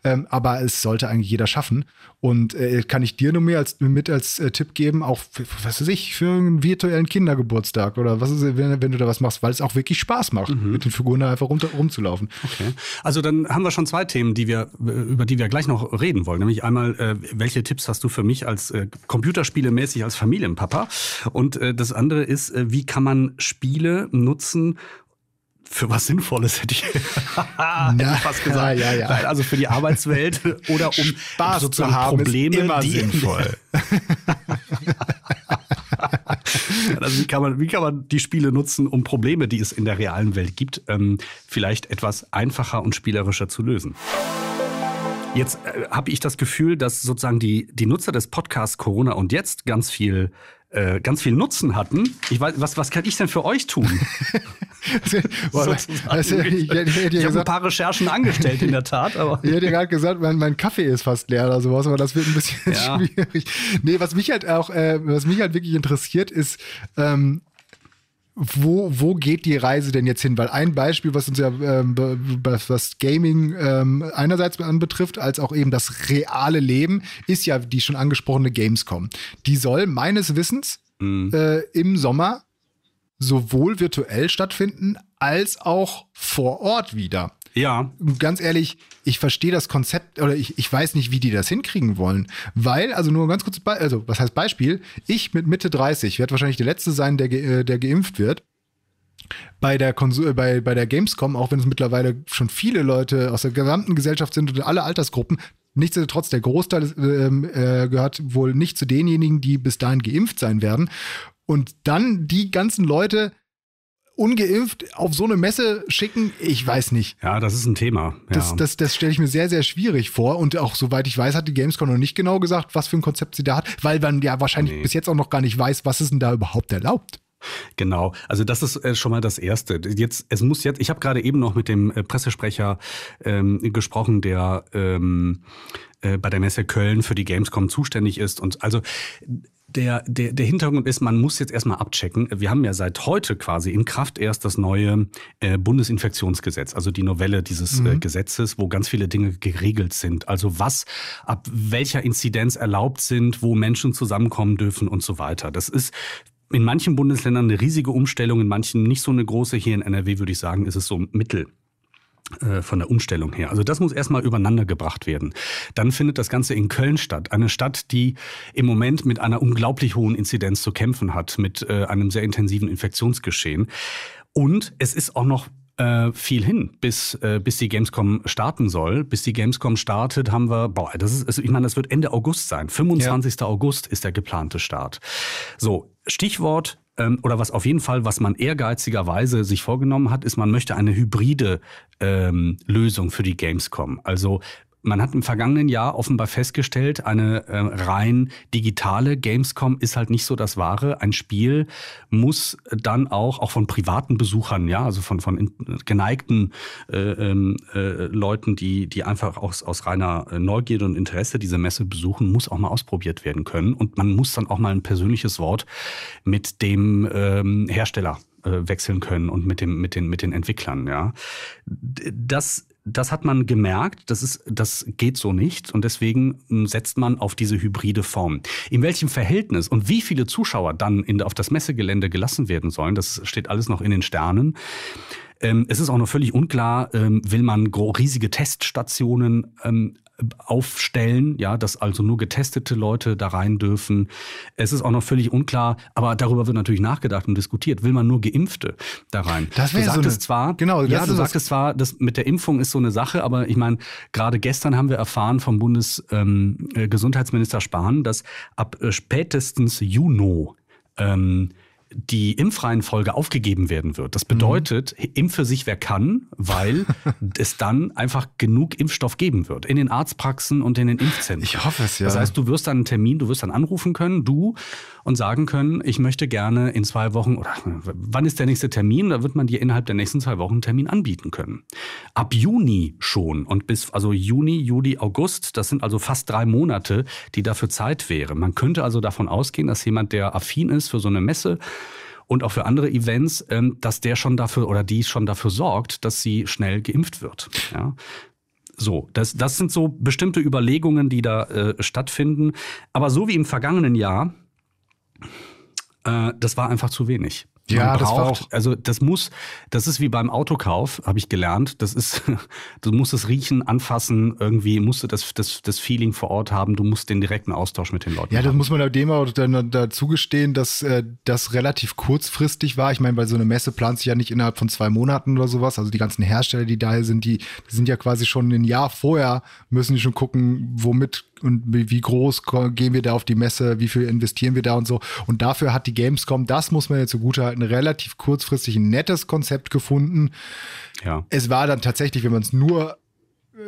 Speaker 1: Ähm, aber es sollte eigentlich jeder schaffen. Und äh, kann ich dir nur mehr als, mit als äh, Tipp geben, auch für, was weiß ich, für einen virtuellen Kindergeburtstag oder was ist, wenn, wenn du da was machst, weil es auch wirklich Spaß macht, mhm. mit den Figuren da einfach rum, rumzulaufen.
Speaker 2: Okay. Also dann haben wir schon zwei Themen, die wir, über die wir gleich noch reden wollen. Nämlich einmal, äh, welche Tipps hast du für mich als äh, Computerspielemäßig als Familienpapa? Und äh, das andere ist, äh, wie kann man Spiele nutzen, für was Sinnvolles hätte ich, hätte ich fast gesagt. Ja, ja, ja. Also für die Arbeitswelt oder um
Speaker 1: Spaß zu haben, Probleme, ist immer die
Speaker 2: also wie kann, man, wie kann man die Spiele nutzen, um Probleme, die es in der realen Welt gibt, ähm, vielleicht etwas einfacher und spielerischer zu lösen? Jetzt äh, habe ich das Gefühl, dass sozusagen die, die Nutzer des Podcasts Corona und jetzt ganz viel äh, ganz viel Nutzen hatten. Ich weiß, was, was kann ich denn für euch tun? also, also, ich, ich, ich, ich habe ein paar Recherchen angestellt, in der Tat. Aber
Speaker 1: ich hätte ja gerade gesagt, mein, mein, Kaffee ist fast leer oder sowas, aber das wird ein bisschen ja. schwierig. Nee, was mich halt auch, äh, was mich halt wirklich interessiert, ist, ähm, wo, wo geht die Reise denn jetzt hin? Weil ein Beispiel, was uns ja ähm, was Gaming ähm, einerseits anbetrifft, als auch eben das reale Leben, ist ja die schon angesprochene Gamescom. Die soll meines Wissens mhm. äh, im Sommer sowohl virtuell stattfinden als auch vor Ort wieder.
Speaker 2: Ja.
Speaker 1: Ganz ehrlich, ich verstehe das Konzept oder ich, ich weiß nicht, wie die das hinkriegen wollen. Weil, also nur ein ganz kurzes Beispiel, also was heißt Beispiel? Ich mit Mitte 30 werde wahrscheinlich der Letzte sein, der, ge äh, der geimpft wird. Bei der, äh, bei, bei der Gamescom, auch wenn es mittlerweile schon viele Leute aus der gesamten Gesellschaft sind und alle Altersgruppen, Nichtsdestotrotz, der Großteil äh, äh, gehört wohl nicht zu denjenigen, die bis dahin geimpft sein werden. Und dann die ganzen Leute ungeimpft auf so eine Messe schicken, ich weiß nicht.
Speaker 2: Ja, das ist ein Thema.
Speaker 1: Ja. Das, das, das stelle ich mir sehr, sehr schwierig vor. Und auch soweit ich weiß, hat die Gamescom noch nicht genau gesagt, was für ein Konzept sie da hat, weil man ja wahrscheinlich nee. bis jetzt auch noch gar nicht weiß, was ist denn da überhaupt erlaubt.
Speaker 2: Genau, also das ist äh, schon mal das Erste. Jetzt, es muss jetzt, ich habe gerade eben noch mit dem äh, Pressesprecher ähm, gesprochen, der ähm, äh, bei der Messe Köln für die Gamescom zuständig ist. Und also der, der, der Hintergrund ist, man muss jetzt erstmal abchecken. Wir haben ja seit heute quasi in Kraft erst das neue äh, Bundesinfektionsgesetz, also die Novelle dieses äh, mhm. äh, Gesetzes, wo ganz viele Dinge geregelt sind. Also was ab welcher Inzidenz erlaubt sind, wo Menschen zusammenkommen dürfen und so weiter. Das ist in manchen Bundesländern eine riesige Umstellung, in manchen nicht so eine große. Hier in NRW würde ich sagen, ist es so mittel von der Umstellung her. Also das muss erstmal übereinander gebracht werden. Dann findet das Ganze in Köln statt. Eine Stadt, die im Moment mit einer unglaublich hohen Inzidenz zu kämpfen hat, mit äh, einem sehr intensiven Infektionsgeschehen. Und es ist auch noch äh, viel hin, bis, äh, bis die Gamescom starten soll. Bis die Gamescom startet, haben wir, boah, das ist, also ich meine, das wird Ende August sein. 25. Ja. August ist der geplante Start. So, Stichwort oder was auf jeden Fall, was man ehrgeizigerweise sich vorgenommen hat, ist, man möchte eine hybride ähm, Lösung für die Gamescom. Also man hat im vergangenen Jahr offenbar festgestellt, eine äh, rein digitale Gamescom ist halt nicht so das Wahre. Ein Spiel muss dann auch, auch von privaten Besuchern, ja, also von, von geneigten äh, ähm, äh, Leuten, die, die einfach aus, aus reiner Neugierde und Interesse diese Messe besuchen, muss auch mal ausprobiert werden können. Und man muss dann auch mal ein persönliches Wort mit dem ähm, Hersteller äh, wechseln können und mit dem mit den mit den Entwicklern ja das das hat man gemerkt, das, ist, das geht so nicht und deswegen hm, setzt man auf diese hybride Form. In welchem Verhältnis und wie viele Zuschauer dann in, auf das Messegelände gelassen werden sollen, das steht alles noch in den Sternen. Ähm, es ist auch noch völlig unklar, ähm, will man riesige Teststationen ähm, aufstellen, ja, dass also nur getestete Leute da rein dürfen. Es ist auch noch völlig unklar, aber darüber wird natürlich nachgedacht und diskutiert. Will man nur Geimpfte da rein?
Speaker 1: Das sagtest so eine, zwar,
Speaker 2: genau, ja, du sagtest zwar, das mit der Impfung ist so eine Sache, aber ich meine, gerade gestern haben wir erfahren vom Bundesgesundheitsminister ähm, Spahn, dass ab äh, spätestens Juni ähm, die Impfreihenfolge aufgegeben werden wird. Das bedeutet, mhm. impfe sich wer kann, weil es dann einfach genug Impfstoff geben wird in den Arztpraxen und in den Impfzentren.
Speaker 1: Ich hoffe es, ja.
Speaker 2: Das heißt, du wirst dann einen Termin, du wirst dann anrufen können, du, und sagen können, ich möchte gerne in zwei Wochen oder wann ist der nächste Termin? Da wird man dir innerhalb der nächsten zwei Wochen einen Termin anbieten können. Ab Juni schon und bis, also Juni, Juli, August, das sind also fast drei Monate, die dafür Zeit wäre. Man könnte also davon ausgehen, dass jemand, der affin ist für so eine Messe, und auch für andere Events, ähm, dass der schon dafür oder die schon dafür sorgt, dass sie schnell geimpft wird. Ja. So, das, das sind so bestimmte Überlegungen, die da äh, stattfinden. Aber so wie im vergangenen Jahr, äh, das war einfach zu wenig.
Speaker 1: Ja, braucht, das war auch.
Speaker 2: Also das muss, das ist wie beim Autokauf, habe ich gelernt. Das ist, du musst es riechen, anfassen, irgendwie musst du das, das, das Feeling vor Ort haben. Du musst den direkten Austausch mit den Leuten.
Speaker 1: Ja,
Speaker 2: das
Speaker 1: muss man dem auch dann dazu gestehen, dass äh, das relativ kurzfristig war. Ich meine, bei so einer Messe plant sich ja nicht innerhalb von zwei Monaten oder sowas. Also die ganzen Hersteller, die da sind, die, die sind ja quasi schon ein Jahr vorher müssen die schon gucken, womit und wie groß gehen wir da auf die Messe, wie viel investieren wir da und so. Und dafür hat die Gamescom, das muss man jetzt zugutehalten, relativ kurzfristig ein nettes Konzept gefunden. Ja. Es war dann tatsächlich, wenn man es nur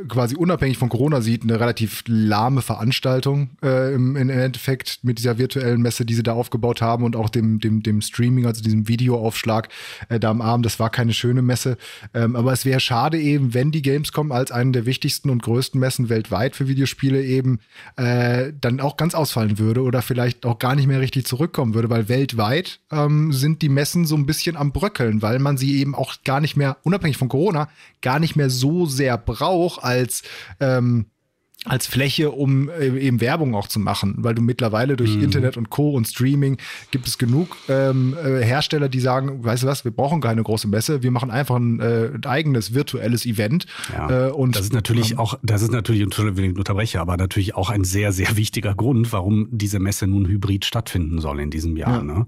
Speaker 1: quasi unabhängig von Corona sieht, eine relativ lahme Veranstaltung äh, im, im, Endeffekt mit dieser virtuellen Messe, die sie da aufgebaut haben und auch dem, dem, dem Streaming, also diesem Videoaufschlag äh, da am Abend. Das war keine schöne Messe. Ähm, aber es wäre schade eben, wenn die Gamescom als eine der wichtigsten und größten Messen weltweit für Videospiele eben äh, dann auch ganz ausfallen würde oder vielleicht auch gar nicht mehr richtig zurückkommen würde, weil weltweit ähm, sind die Messen so ein bisschen am Bröckeln, weil man sie eben auch gar nicht mehr, unabhängig von Corona, gar nicht mehr so sehr braucht als ähm, als Fläche, um äh, eben Werbung auch zu machen, weil du mittlerweile durch mhm. Internet und Co. und Streaming gibt es genug ähm, äh, Hersteller, die sagen, weißt du was, wir brauchen keine große Messe, wir machen einfach ein, äh, ein eigenes virtuelles Event.
Speaker 2: Ja. Äh, und das ist natürlich ähm, auch, das ist natürlich, Entschuldigung, wenn ich unterbreche, aber natürlich auch ein sehr, sehr wichtiger Grund, warum diese Messe nun hybrid stattfinden soll in diesem Jahr. Ja. Ne?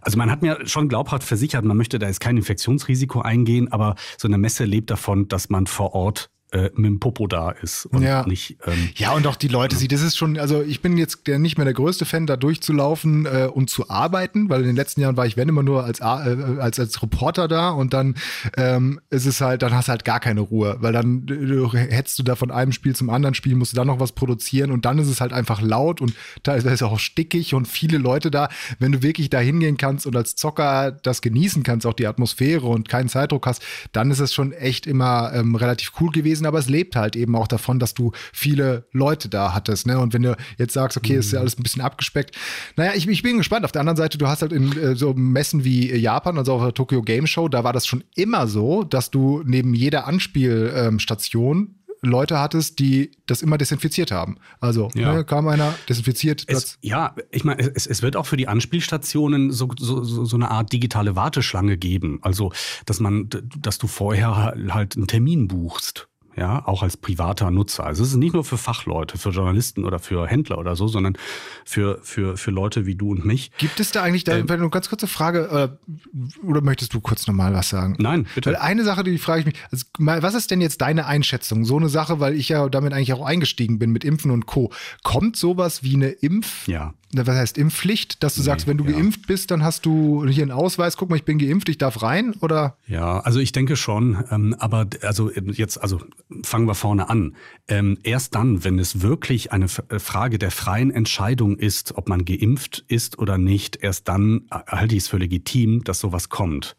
Speaker 2: Also man hat mir schon glaubhaft versichert, man möchte da jetzt kein Infektionsrisiko eingehen, aber so eine Messe lebt davon, dass man vor Ort äh, mit dem Popo da ist und
Speaker 1: ja.
Speaker 2: nicht.
Speaker 1: Ähm, ja, und auch die Leute sieht, das ist schon, also ich bin jetzt der nicht mehr der größte Fan, da durchzulaufen äh, und zu arbeiten, weil in den letzten Jahren war ich, wenn immer nur als, äh, als, als Reporter da und dann ähm, ist es halt, dann hast du halt gar keine Ruhe, weil dann du, hetzt du da von einem Spiel zum anderen Spiel, musst du dann noch was produzieren und dann ist es halt einfach laut und da ist es auch stickig und viele Leute da. Wenn du wirklich da hingehen kannst und als Zocker das genießen kannst, auch die Atmosphäre und keinen Zeitdruck hast, dann ist es schon echt immer ähm, relativ cool gewesen gewesen, aber es lebt halt eben auch davon, dass du viele Leute da hattest. Ne? Und wenn du jetzt sagst, okay, mhm. ist ja alles ein bisschen abgespeckt. Naja, ich, ich bin gespannt. Auf der anderen Seite, du hast halt in äh, so Messen wie Japan, also auf der Tokyo Game Show, da war das schon immer so, dass du neben jeder Anspielstation ähm, Leute hattest, die das immer desinfiziert haben. Also ja. ne, kam einer, desinfiziert.
Speaker 2: Es, ja, ich meine, es, es, wird auch für die Anspielstationen so, so, so eine Art digitale Warteschlange geben. Also, dass man, dass du vorher halt einen Termin buchst ja, auch als privater Nutzer. Also es ist nicht nur für Fachleute, für Journalisten oder für Händler oder so, sondern für, für, für Leute wie du und mich.
Speaker 1: Gibt es da eigentlich, da, ähm, eine ganz kurze Frage, äh, oder möchtest du kurz nochmal was sagen?
Speaker 2: Nein, bitte.
Speaker 1: Weil eine Sache, die frage ich mich, also, was ist denn jetzt deine Einschätzung? So eine Sache, weil ich ja damit eigentlich auch eingestiegen bin mit Impfen und Co. Kommt sowas wie eine Impf?
Speaker 2: Ja
Speaker 1: was heißt Impfpflicht, dass du nee, sagst, wenn du ja. geimpft bist, dann hast du hier einen Ausweis, guck mal, ich bin geimpft, ich darf rein, oder?
Speaker 2: Ja, also ich denke schon, ähm, aber also jetzt, also fangen wir vorne an. Ähm, erst dann, wenn es wirklich eine äh, Frage der freien Entscheidung ist, ob man geimpft ist oder nicht, erst dann äh, halte ich es für legitim, dass sowas kommt.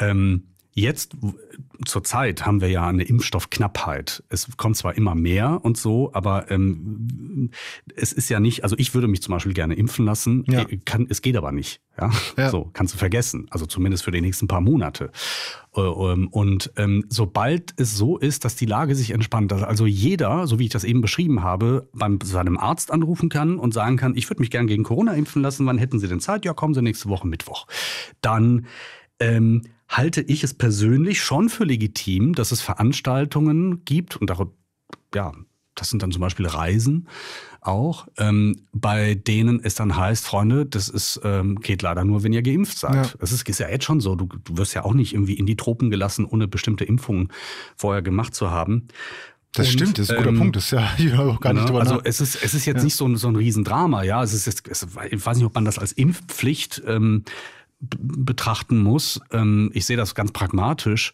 Speaker 2: Ähm, Jetzt zur Zeit haben wir ja eine Impfstoffknappheit. Es kommt zwar immer mehr und so, aber ähm, es ist ja nicht, also ich würde mich zum Beispiel gerne impfen lassen, ja. Äh, kann, es geht aber nicht. Ja? ja? So, kannst du vergessen. Also zumindest für die nächsten paar Monate. Äh, ähm, und ähm, sobald es so ist, dass die Lage sich entspannt, dass also jeder, so wie ich das eben beschrieben habe, beim seinem Arzt anrufen kann und sagen kann, ich würde mich gerne gegen Corona impfen lassen, wann hätten Sie denn Zeit? Ja, kommen Sie nächste Woche Mittwoch. Dann ähm, halte ich es persönlich schon für legitim, dass es Veranstaltungen gibt und darüber, ja, das sind dann zum Beispiel Reisen auch, ähm, bei denen es dann heißt, Freunde, das ist, ähm, geht leider nur, wenn ihr geimpft seid. Ja. Das ist, ist ja jetzt schon so. Du, du wirst ja auch nicht irgendwie in die Tropen gelassen, ohne bestimmte Impfungen vorher gemacht zu haben.
Speaker 1: Das und, stimmt, das ist ein guter ähm, Punkt. Das ist ja ich auch gar nicht
Speaker 2: ne, Also es ist, es ist jetzt ja. nicht so ein, so ein Riesendrama, ja. Es ist jetzt, es, ich weiß nicht, ob man das als Impfpflicht ähm, betrachten muss. Ähm, ich sehe das ganz pragmatisch.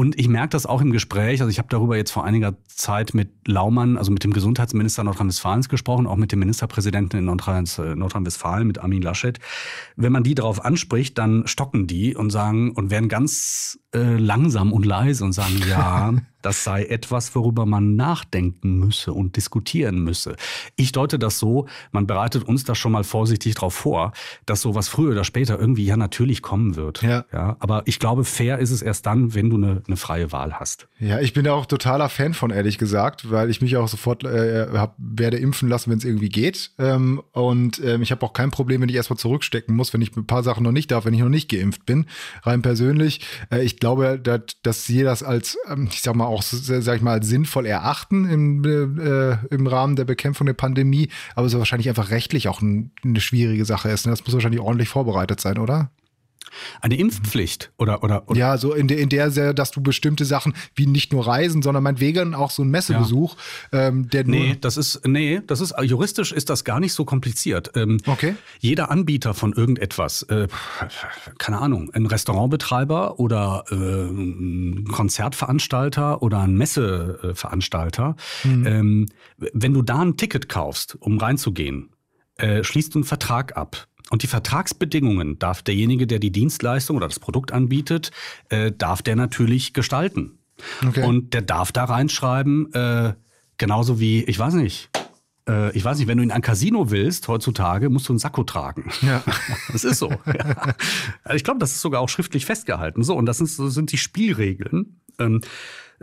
Speaker 2: Und ich merke das auch im Gespräch. Also ich habe darüber jetzt vor einiger Zeit mit Laumann, also mit dem Gesundheitsminister Nordrhein-Westfalens gesprochen, auch mit dem Ministerpräsidenten in äh, Nordrhein-Westfalen, mit Armin Laschet. Wenn man die darauf anspricht, dann stocken die und sagen und werden ganz äh, langsam und leise und sagen, ja, das sei etwas, worüber man nachdenken müsse und diskutieren müsse. Ich deute das so, man bereitet uns da schon mal vorsichtig darauf vor, dass sowas früher oder später irgendwie ja natürlich kommen wird. Ja. ja aber ich glaube, fair ist es erst dann, wenn du eine, eine freie Wahl hast.
Speaker 1: Ja, ich bin da auch totaler Fan von, ehrlich gesagt, weil ich mich auch sofort äh, hab, werde impfen lassen, wenn es irgendwie geht. Ähm, und ähm, ich habe auch kein Problem, wenn ich erstmal zurückstecken muss, wenn ich ein paar Sachen noch nicht darf, wenn ich noch nicht geimpft bin. Rein persönlich. Äh, ich glaube, dass, dass sie das als, ähm, ich sag mal, auch, sag ich mal, sinnvoll erachten im, äh, im Rahmen der Bekämpfung der Pandemie, aber so wahrscheinlich einfach rechtlich auch ein, eine schwierige Sache ist. Ne? Das muss wahrscheinlich ordentlich vorbereitet sein, oder?
Speaker 2: Eine Impfpflicht oder, oder,
Speaker 1: oder? Ja, so in der, in der, dass du bestimmte Sachen wie nicht nur Reisen, sondern meinetwegen auch so ein Messebesuch, ja. ähm, der
Speaker 2: Nee, das ist, nee, das ist, juristisch ist das gar nicht so kompliziert. Ähm,
Speaker 1: okay.
Speaker 2: Jeder Anbieter von irgendetwas, äh, keine Ahnung, ein Restaurantbetreiber oder äh, ein Konzertveranstalter oder ein Messeveranstalter, mhm. ähm, wenn du da ein Ticket kaufst, um reinzugehen, äh, schließt du einen Vertrag ab und die Vertragsbedingungen darf derjenige, der die Dienstleistung oder das Produkt anbietet, äh, darf der natürlich gestalten. Okay. Und der darf da reinschreiben, äh, genauso wie, ich weiß nicht, äh, ich weiß nicht, wenn du in ein Casino willst, heutzutage musst du einen Sakko tragen. Ja. Das ist so. ja. Also ich glaube, das ist sogar auch schriftlich festgehalten. So, und das sind, das sind die Spielregeln. Ähm,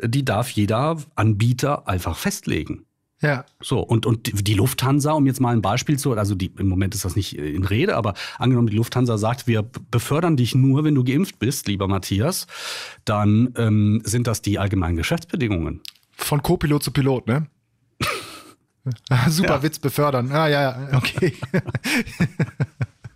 Speaker 2: die darf jeder Anbieter einfach festlegen.
Speaker 1: Ja.
Speaker 2: So, und, und die Lufthansa, um jetzt mal ein Beispiel zu, also die, im Moment ist das nicht in Rede, aber angenommen, die Lufthansa sagt, wir befördern dich nur, wenn du geimpft bist, lieber Matthias, dann ähm, sind das die allgemeinen Geschäftsbedingungen.
Speaker 1: Von Co-Pilot zu Pilot, ne? Super ja. Witz befördern. Ah, ja, ja, okay.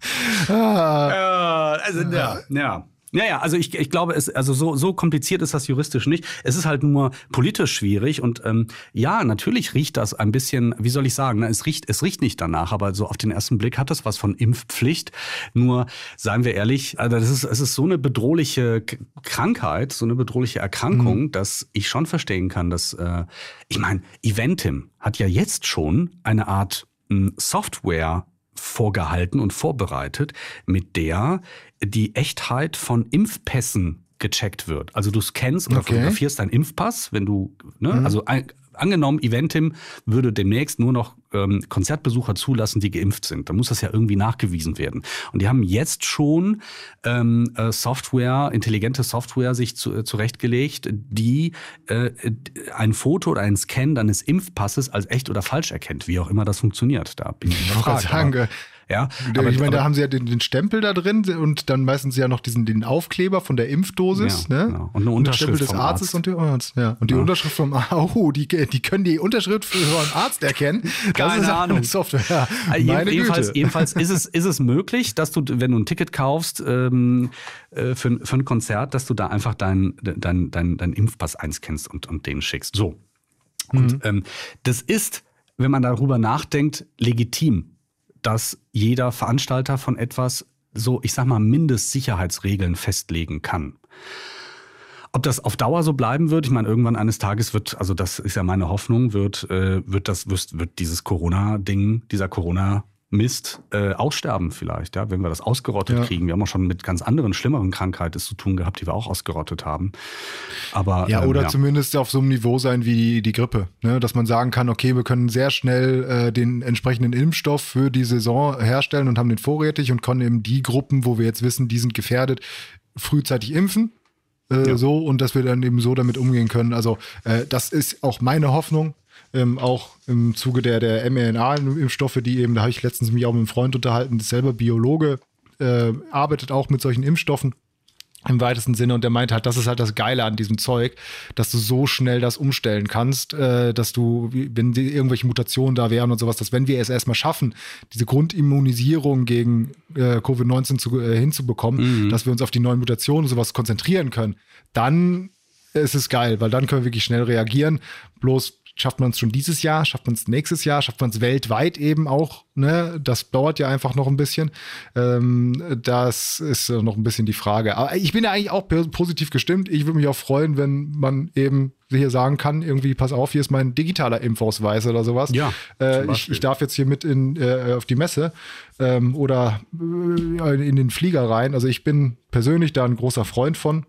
Speaker 2: ah. Also, ja, ja. Ja, ja, also ich, ich glaube, es, also so, so kompliziert ist das juristisch nicht. Es ist halt nur politisch schwierig und ähm, ja, natürlich riecht das ein bisschen, wie soll ich sagen, ne, es riecht, es riecht nicht danach, aber so auf den ersten Blick hat das was von Impfpflicht. Nur, seien wir ehrlich, also das ist, es ist so eine bedrohliche Krankheit, so eine bedrohliche Erkrankung, mhm. dass ich schon verstehen kann, dass, äh, ich meine, Eventim hat ja jetzt schon eine Art hm, Software vorgehalten und vorbereitet, mit der die Echtheit von Impfpässen gecheckt wird. Also du scannst oder okay. fotografierst deinen Impfpass, wenn du, ne, mhm. also ein, angenommen, Eventim würde demnächst nur noch ähm, Konzertbesucher zulassen, die geimpft sind. Da muss das ja irgendwie nachgewiesen werden. Und die haben jetzt schon ähm, äh, Software, intelligente Software sich zu, äh, zurechtgelegt, die äh, ein Foto oder einen Scan deines Impfpasses als echt oder falsch erkennt, wie auch immer das funktioniert. Da bin ich
Speaker 1: überfragt. Ja, aber, ich meine, da haben sie ja den, den, Stempel da drin und dann meistens ja noch diesen den Aufkleber von der Impfdosis, ja, ne? Genau.
Speaker 2: Und eine Unterschrift und
Speaker 1: des Arztes Arzt. und, die, ja. und die ja. Unterschrift vom oh, die, die können die Unterschrift für einen Arzt erkennen.
Speaker 2: Keine das ist Ahnung. Software. Ja, meine jedenfalls, Güte. jedenfalls ist es, ist es möglich, dass du, wenn du ein Ticket kaufst ähm, äh, für, für ein Konzert, dass du da einfach deinen dein, dein, dein Impfpass einscannst und, und den schickst. So. Und mhm. ähm, das ist, wenn man darüber nachdenkt, legitim dass jeder Veranstalter von etwas so, ich sag mal, Mindestsicherheitsregeln festlegen kann. Ob das auf Dauer so bleiben wird, ich meine, irgendwann eines Tages wird, also das ist ja meine Hoffnung, wird, äh, wird das, wird, wird dieses Corona-Ding, dieser Corona- Mist äh, aussterben vielleicht, ja, wenn wir das ausgerottet ja. kriegen. Wir haben auch schon mit ganz anderen, schlimmeren Krankheiten zu tun gehabt, die wir auch ausgerottet haben. Aber
Speaker 1: ja, ähm, oder ja. zumindest auf so einem Niveau sein wie die, die Grippe, ne? dass man sagen kann, okay, wir können sehr schnell äh, den entsprechenden Impfstoff für die Saison herstellen und haben den vorrätig und können eben die Gruppen, wo wir jetzt wissen, die sind gefährdet, frühzeitig impfen. Äh, ja. So und dass wir dann eben so damit umgehen können. Also äh, das ist auch meine Hoffnung, ähm, auch im Zuge der, der mRNA-Impfstoffe, die eben, da habe ich letztens mich auch mit einem Freund unterhalten, selber Biologe, äh, arbeitet auch mit solchen Impfstoffen im weitesten Sinne und der meint halt, das ist halt das Geile an diesem Zeug, dass du so schnell das umstellen kannst, äh, dass du, wenn die, irgendwelche Mutationen da wären und sowas, dass wenn wir es erstmal schaffen, diese Grundimmunisierung gegen äh, Covid-19 zu, äh, hinzubekommen, mhm. dass wir uns auf die neuen Mutationen und sowas konzentrieren können, dann es ist geil, weil dann können wir wirklich schnell reagieren. Bloß schafft man es schon dieses Jahr, schafft man es nächstes Jahr, schafft man es weltweit eben auch. Ne? Das dauert ja einfach noch ein bisschen. Ähm, das ist noch ein bisschen die Frage. Aber ich bin ja eigentlich auch positiv gestimmt. Ich würde mich auch freuen, wenn man eben hier sagen kann, irgendwie, pass auf, hier ist mein digitaler Impfausweis oder sowas.
Speaker 2: Ja.
Speaker 1: Äh, ich, ich, darf jetzt hier mit in, äh, auf die Messe ähm, oder äh, in den Flieger rein. Also ich bin persönlich da ein großer Freund von.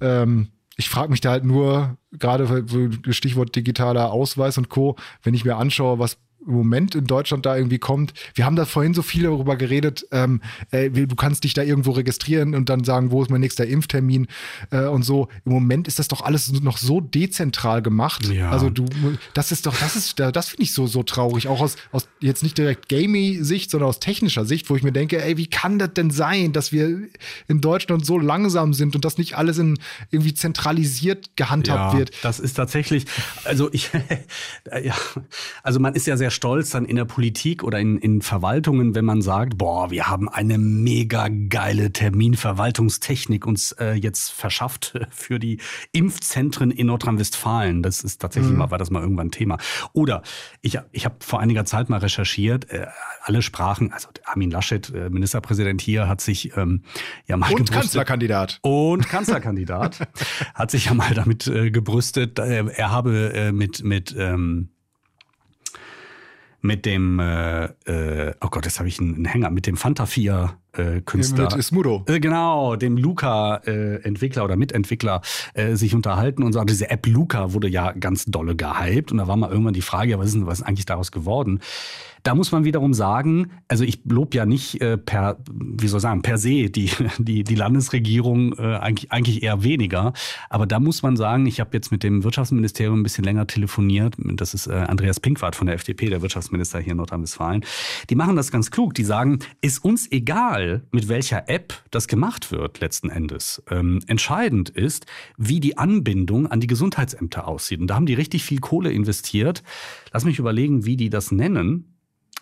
Speaker 1: Ähm, ich frage mich da halt nur, gerade Stichwort digitaler Ausweis und Co., wenn ich mir anschaue, was im Moment in Deutschland da irgendwie kommt. Wir haben da vorhin so viel darüber geredet, ähm, äh, du kannst dich da irgendwo registrieren und dann sagen, wo ist mein nächster Impftermin äh, und so. Im Moment ist das doch alles noch so dezentral gemacht. Ja. Also du, das ist doch, das ist, das finde ich so, so traurig. Auch aus, aus jetzt nicht direkt Gamey-Sicht, sondern aus technischer Sicht, wo ich mir denke, ey, wie kann das denn sein, dass wir in Deutschland so langsam sind und das nicht alles in irgendwie zentralisiert gehandhabt ja, wird?
Speaker 2: Das ist tatsächlich, also ich, ja, also man ist ja sehr stolz dann in der Politik oder in, in Verwaltungen, wenn man sagt, boah, wir haben eine mega geile Terminverwaltungstechnik uns äh, jetzt verschafft für die Impfzentren in Nordrhein-Westfalen. Das ist tatsächlich mhm. mal, war das mal irgendwann Thema. Oder ich, ich habe vor einiger Zeit mal recherchiert, äh, alle Sprachen, also Armin Laschet, äh, Ministerpräsident hier, hat sich ähm, ja mal
Speaker 1: Und Kanzlerkandidat.
Speaker 2: Und Kanzlerkandidat. hat sich ja mal damit äh, gebrüstet, äh, er habe äh, mit, mit ähm, mit dem, äh, äh, oh Gott, jetzt habe ich einen, Hänger, mit dem Fanta 4 äh, Künstler.
Speaker 1: Mit Ismudo.
Speaker 2: Äh, genau, dem Luca-Entwickler äh, oder Mitentwickler äh, sich unterhalten und sagen, diese App Luca wurde ja ganz dolle gehypt und da war mal irgendwann die Frage, was ist, denn, was ist eigentlich daraus geworden? Da muss man wiederum sagen, also ich lobe ja nicht äh, per, wie soll ich sagen, per se die, die, die Landesregierung äh, eigentlich, eigentlich eher weniger. Aber da muss man sagen, ich habe jetzt mit dem Wirtschaftsministerium ein bisschen länger telefoniert. Das ist äh, Andreas Pinkwart von der FDP, der Wirtschaftsminister hier in Nordrhein-Westfalen. Die machen das ganz klug. Die sagen, ist uns egal, mit welcher App das gemacht wird letzten Endes. Ähm, entscheidend ist, wie die Anbindung an die Gesundheitsämter aussieht. Und da haben die richtig viel Kohle investiert. Lass mich überlegen, wie die das nennen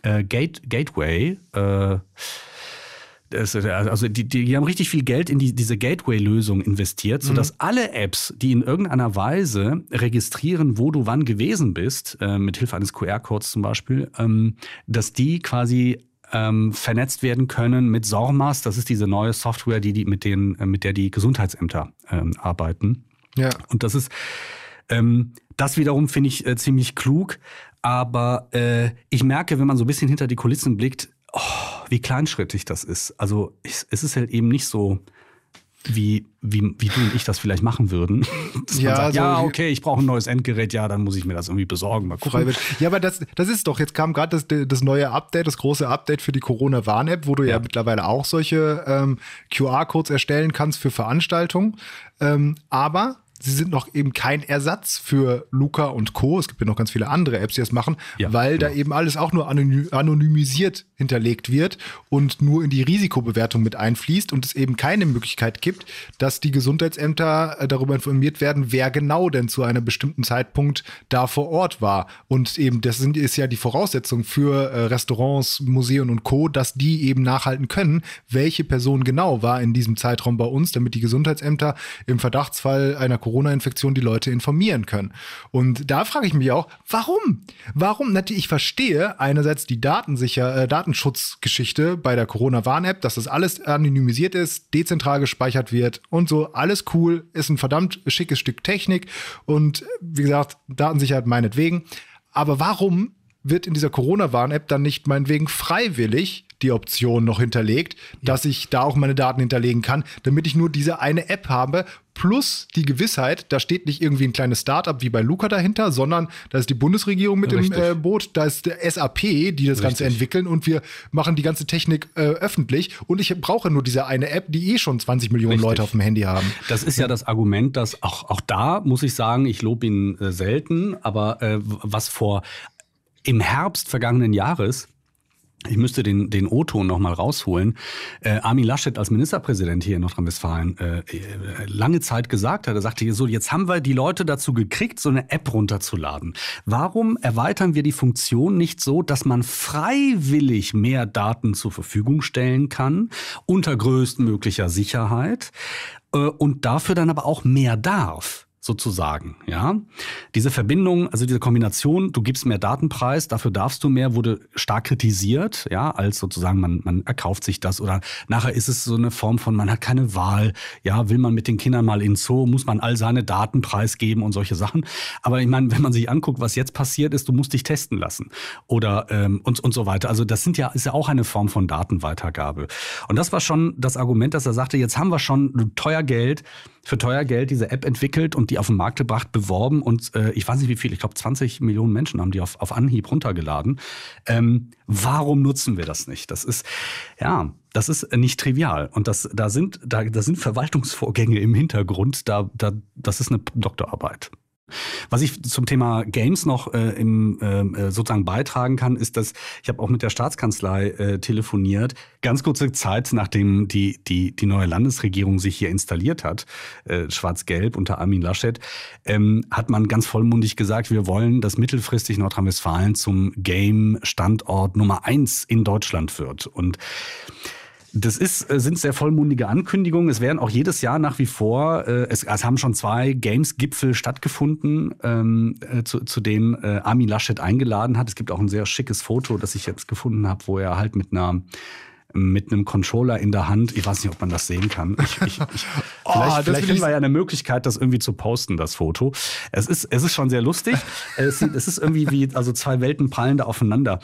Speaker 2: äh, Gate, Gateway. Äh, das, also die, die, haben richtig viel Geld in die, diese Gateway-Lösung investiert, sodass mhm. alle Apps, die in irgendeiner Weise registrieren, wo du wann gewesen bist, äh, mit Hilfe eines QR-Codes zum Beispiel, ähm, dass die quasi ähm, vernetzt werden können mit SORMAS. Das ist diese neue Software, die, die mit, denen, äh, mit der die Gesundheitsämter ähm, arbeiten. Ja. Und das ist ähm, das wiederum finde ich äh, ziemlich klug. Aber äh, ich merke, wenn man so ein bisschen hinter die Kulissen blickt, oh, wie kleinschrittig das ist. Also es, es ist halt eben nicht so, wie, wie, wie du und ich das vielleicht machen würden. ja, sagt, also, ja, okay, ich brauche ein neues Endgerät, ja, dann muss ich mir das irgendwie besorgen. Mal gucken.
Speaker 1: Ja, aber das, das ist doch, jetzt kam gerade das, das neue Update, das große Update für die Corona-Warn-App, wo du ja, ja mittlerweile auch solche ähm, QR-Codes erstellen kannst für Veranstaltungen. Ähm, aber sie sind noch eben kein Ersatz für Luca und Co. Es gibt ja noch ganz viele andere Apps, die das machen, ja, weil genau. da eben alles auch nur anonymisiert hinterlegt wird und nur in die Risikobewertung mit einfließt und es eben keine Möglichkeit gibt, dass die Gesundheitsämter äh, darüber informiert werden, wer genau denn zu einem bestimmten Zeitpunkt da vor Ort war. Und eben das sind, ist ja die Voraussetzung für äh, Restaurants, Museen und Co., dass die eben nachhalten können, welche Person genau war in diesem Zeitraum bei uns, damit die Gesundheitsämter im Verdachtsfall einer Corona-Infektion die Leute informieren können. Und da frage ich mich auch, warum? Warum? Natürlich, ich verstehe einerseits die Datensicher, äh, Datenschutzgeschichte bei der Corona-Warn-App, dass das alles anonymisiert ist, dezentral gespeichert wird und so, alles cool, ist ein verdammt schickes Stück Technik und wie gesagt, Datensicherheit meinetwegen. Aber warum wird in dieser Corona-Warn-App dann nicht meinetwegen freiwillig die Option noch hinterlegt, ja. dass ich da auch meine Daten hinterlegen kann, damit ich nur diese eine App habe, plus die Gewissheit, da steht nicht irgendwie ein kleines Startup wie bei Luca dahinter, sondern da ist die Bundesregierung mit Richtig. im äh, Boot, da ist der SAP, die das Richtig. Ganze entwickeln und wir machen die ganze Technik äh, öffentlich und ich brauche nur diese eine App, die eh schon 20 Millionen Richtig. Leute auf dem Handy haben.
Speaker 2: Das ist ja das Argument, dass auch, auch da muss ich sagen, ich lobe ihn äh, selten, aber äh, was vor im Herbst vergangenen Jahres ich müsste den, den O-Ton nochmal rausholen. Äh, Armin Laschet als Ministerpräsident hier in Nordrhein-Westfalen äh, äh, lange Zeit gesagt hat, er sagte so, jetzt haben wir die Leute dazu gekriegt, so eine App runterzuladen. Warum erweitern wir die Funktion nicht so, dass man freiwillig mehr Daten zur Verfügung stellen kann, unter größtmöglicher Sicherheit, äh, und dafür dann aber auch mehr darf? Sozusagen, ja. Diese Verbindung, also diese Kombination, du gibst mehr Datenpreis, dafür darfst du mehr, wurde stark kritisiert, ja, als sozusagen man, man erkauft sich das oder nachher ist es so eine Form von, man hat keine Wahl, ja, will man mit den Kindern mal in Zoo, muss man all seine Daten preisgeben und solche Sachen. Aber ich meine, wenn man sich anguckt, was jetzt passiert ist, du musst dich testen lassen oder ähm, und, und so weiter. Also das sind ja, ist ja auch eine Form von Datenweitergabe. Und das war schon das Argument, dass er sagte, jetzt haben wir schon teuer Geld, für teuer Geld diese App entwickelt und die auf den Markt gebracht, beworben und äh, ich weiß nicht wie viel, ich glaube 20 Millionen Menschen haben die auf, auf Anhieb runtergeladen. Ähm, warum nutzen wir das nicht? Das ist, ja, das ist nicht trivial. Und das, da sind, da, da sind Verwaltungsvorgänge im Hintergrund, da, da, das ist eine Doktorarbeit. Was ich zum Thema Games noch äh, im, ähm, äh, sozusagen beitragen kann, ist, dass ich habe auch mit der Staatskanzlei äh, telefoniert. Ganz kurze Zeit, nachdem die, die, die neue Landesregierung sich hier installiert hat, äh, schwarz-gelb unter Armin Laschet, ähm, hat man ganz vollmundig gesagt, wir wollen, dass mittelfristig Nordrhein-Westfalen zum Game-Standort Nummer eins in Deutschland wird. Und das ist, äh, sind sehr vollmundige Ankündigungen. Es werden auch jedes Jahr nach wie vor, äh, es, es haben schon zwei Games-Gipfel stattgefunden, ähm, äh, zu, zu denen äh, Armin Laschet eingeladen hat. Es gibt auch ein sehr schickes Foto, das ich jetzt gefunden habe, wo er halt mit einer mit einem Controller in der Hand. Ich weiß nicht, ob man das sehen kann. Ich, ich, ich, oh, vielleicht vielleicht finden wir ja eine Möglichkeit, das irgendwie zu posten, das Foto. Es ist, es ist schon sehr lustig. es, es ist irgendwie wie also zwei Welten prallen da aufeinander.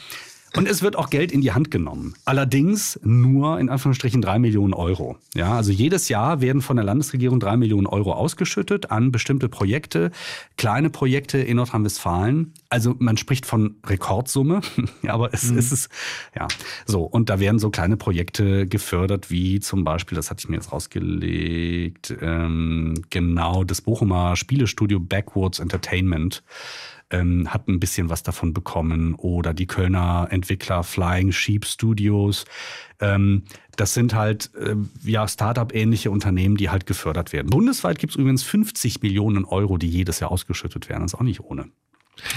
Speaker 2: Und es wird auch Geld in die Hand genommen. Allerdings nur in Anführungsstrichen drei Millionen Euro. Ja, also jedes Jahr werden von der Landesregierung drei Millionen Euro ausgeschüttet an bestimmte Projekte, kleine Projekte in Nordrhein-Westfalen. Also man spricht von Rekordsumme, aber es, mhm. es ist ja so. Und da werden so kleine Projekte gefördert, wie zum Beispiel, das hatte ich mir jetzt rausgelegt, ähm, genau das Bochumer Spielestudio Backwards Entertainment ähm, hat ein bisschen was davon bekommen. Oder die Kölner Entwickler Flying Sheep Studios. Ähm, das sind halt äh, ja Startup-ähnliche Unternehmen, die halt gefördert werden. Bundesweit gibt es übrigens 50 Millionen Euro, die jedes Jahr ausgeschüttet werden. Das ist auch nicht ohne.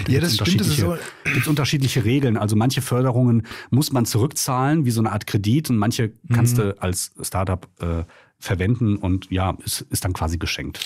Speaker 2: Da ja, das stimmt. Es so. gibt unterschiedliche Regeln. Also manche Förderungen muss man zurückzahlen, wie so eine Art Kredit, und manche kannst mhm. du als Startup äh, verwenden und ja, ist, ist dann quasi geschenkt.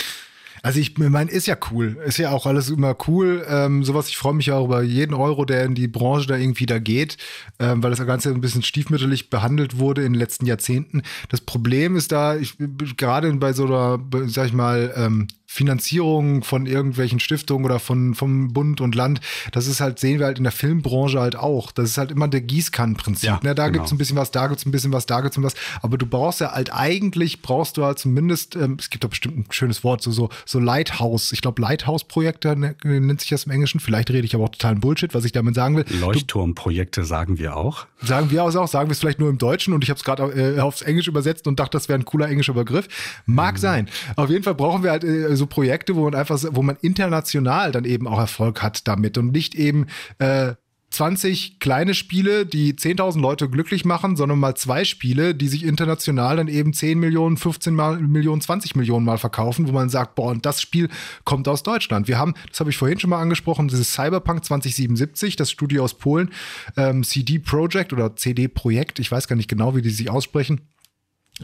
Speaker 1: Also ich meine, ist ja cool. Ist ja auch alles immer cool. Ähm, sowas, ich freue mich auch über jeden Euro, der in die Branche da irgendwie da geht, ähm, weil das Ganze ein bisschen stiefmütterlich behandelt wurde in den letzten Jahrzehnten. Das Problem ist da, ich gerade bei so einer, sag ich mal, ähm, Finanzierung von irgendwelchen Stiftungen oder von, vom Bund und Land. Das ist halt, sehen wir halt in der Filmbranche halt auch. Das ist halt immer der Gießkannenprinzip. Ja, ne? Da genau. gibt's ein bisschen was, da gibt's ein bisschen was, da gibt's ein was. Aber du brauchst ja halt eigentlich, brauchst du halt zumindest, ähm, es gibt doch bestimmt ein schönes Wort, so, so, so Lighthouse. Ich glaube, Lighthouse-Projekte ne, nennt sich das im Englischen. Vielleicht rede ich aber auch totalen Bullshit, was ich damit sagen will.
Speaker 2: Leuchtturmprojekte sagen wir auch.
Speaker 1: Sagen wir auch, sagen wir es vielleicht nur im Deutschen und ich habe es gerade äh, aufs Englisch übersetzt und dachte, das wäre ein cooler englischer Begriff. Mag mhm. sein. Auf jeden Fall brauchen wir halt äh, so Projekte, wo man einfach, wo man international dann eben auch Erfolg hat damit und nicht eben äh, 20 kleine Spiele, die 10.000 Leute glücklich machen, sondern mal zwei Spiele, die sich international dann eben 10 Millionen, 15 mal, Millionen, 20 Millionen mal verkaufen, wo man sagt, boah, und das Spiel kommt aus Deutschland. Wir haben, das habe ich vorhin schon mal angesprochen, dieses Cyberpunk 2077, das Studio aus Polen, ähm, CD Projekt oder CD Projekt, ich weiß gar nicht genau, wie die sich aussprechen,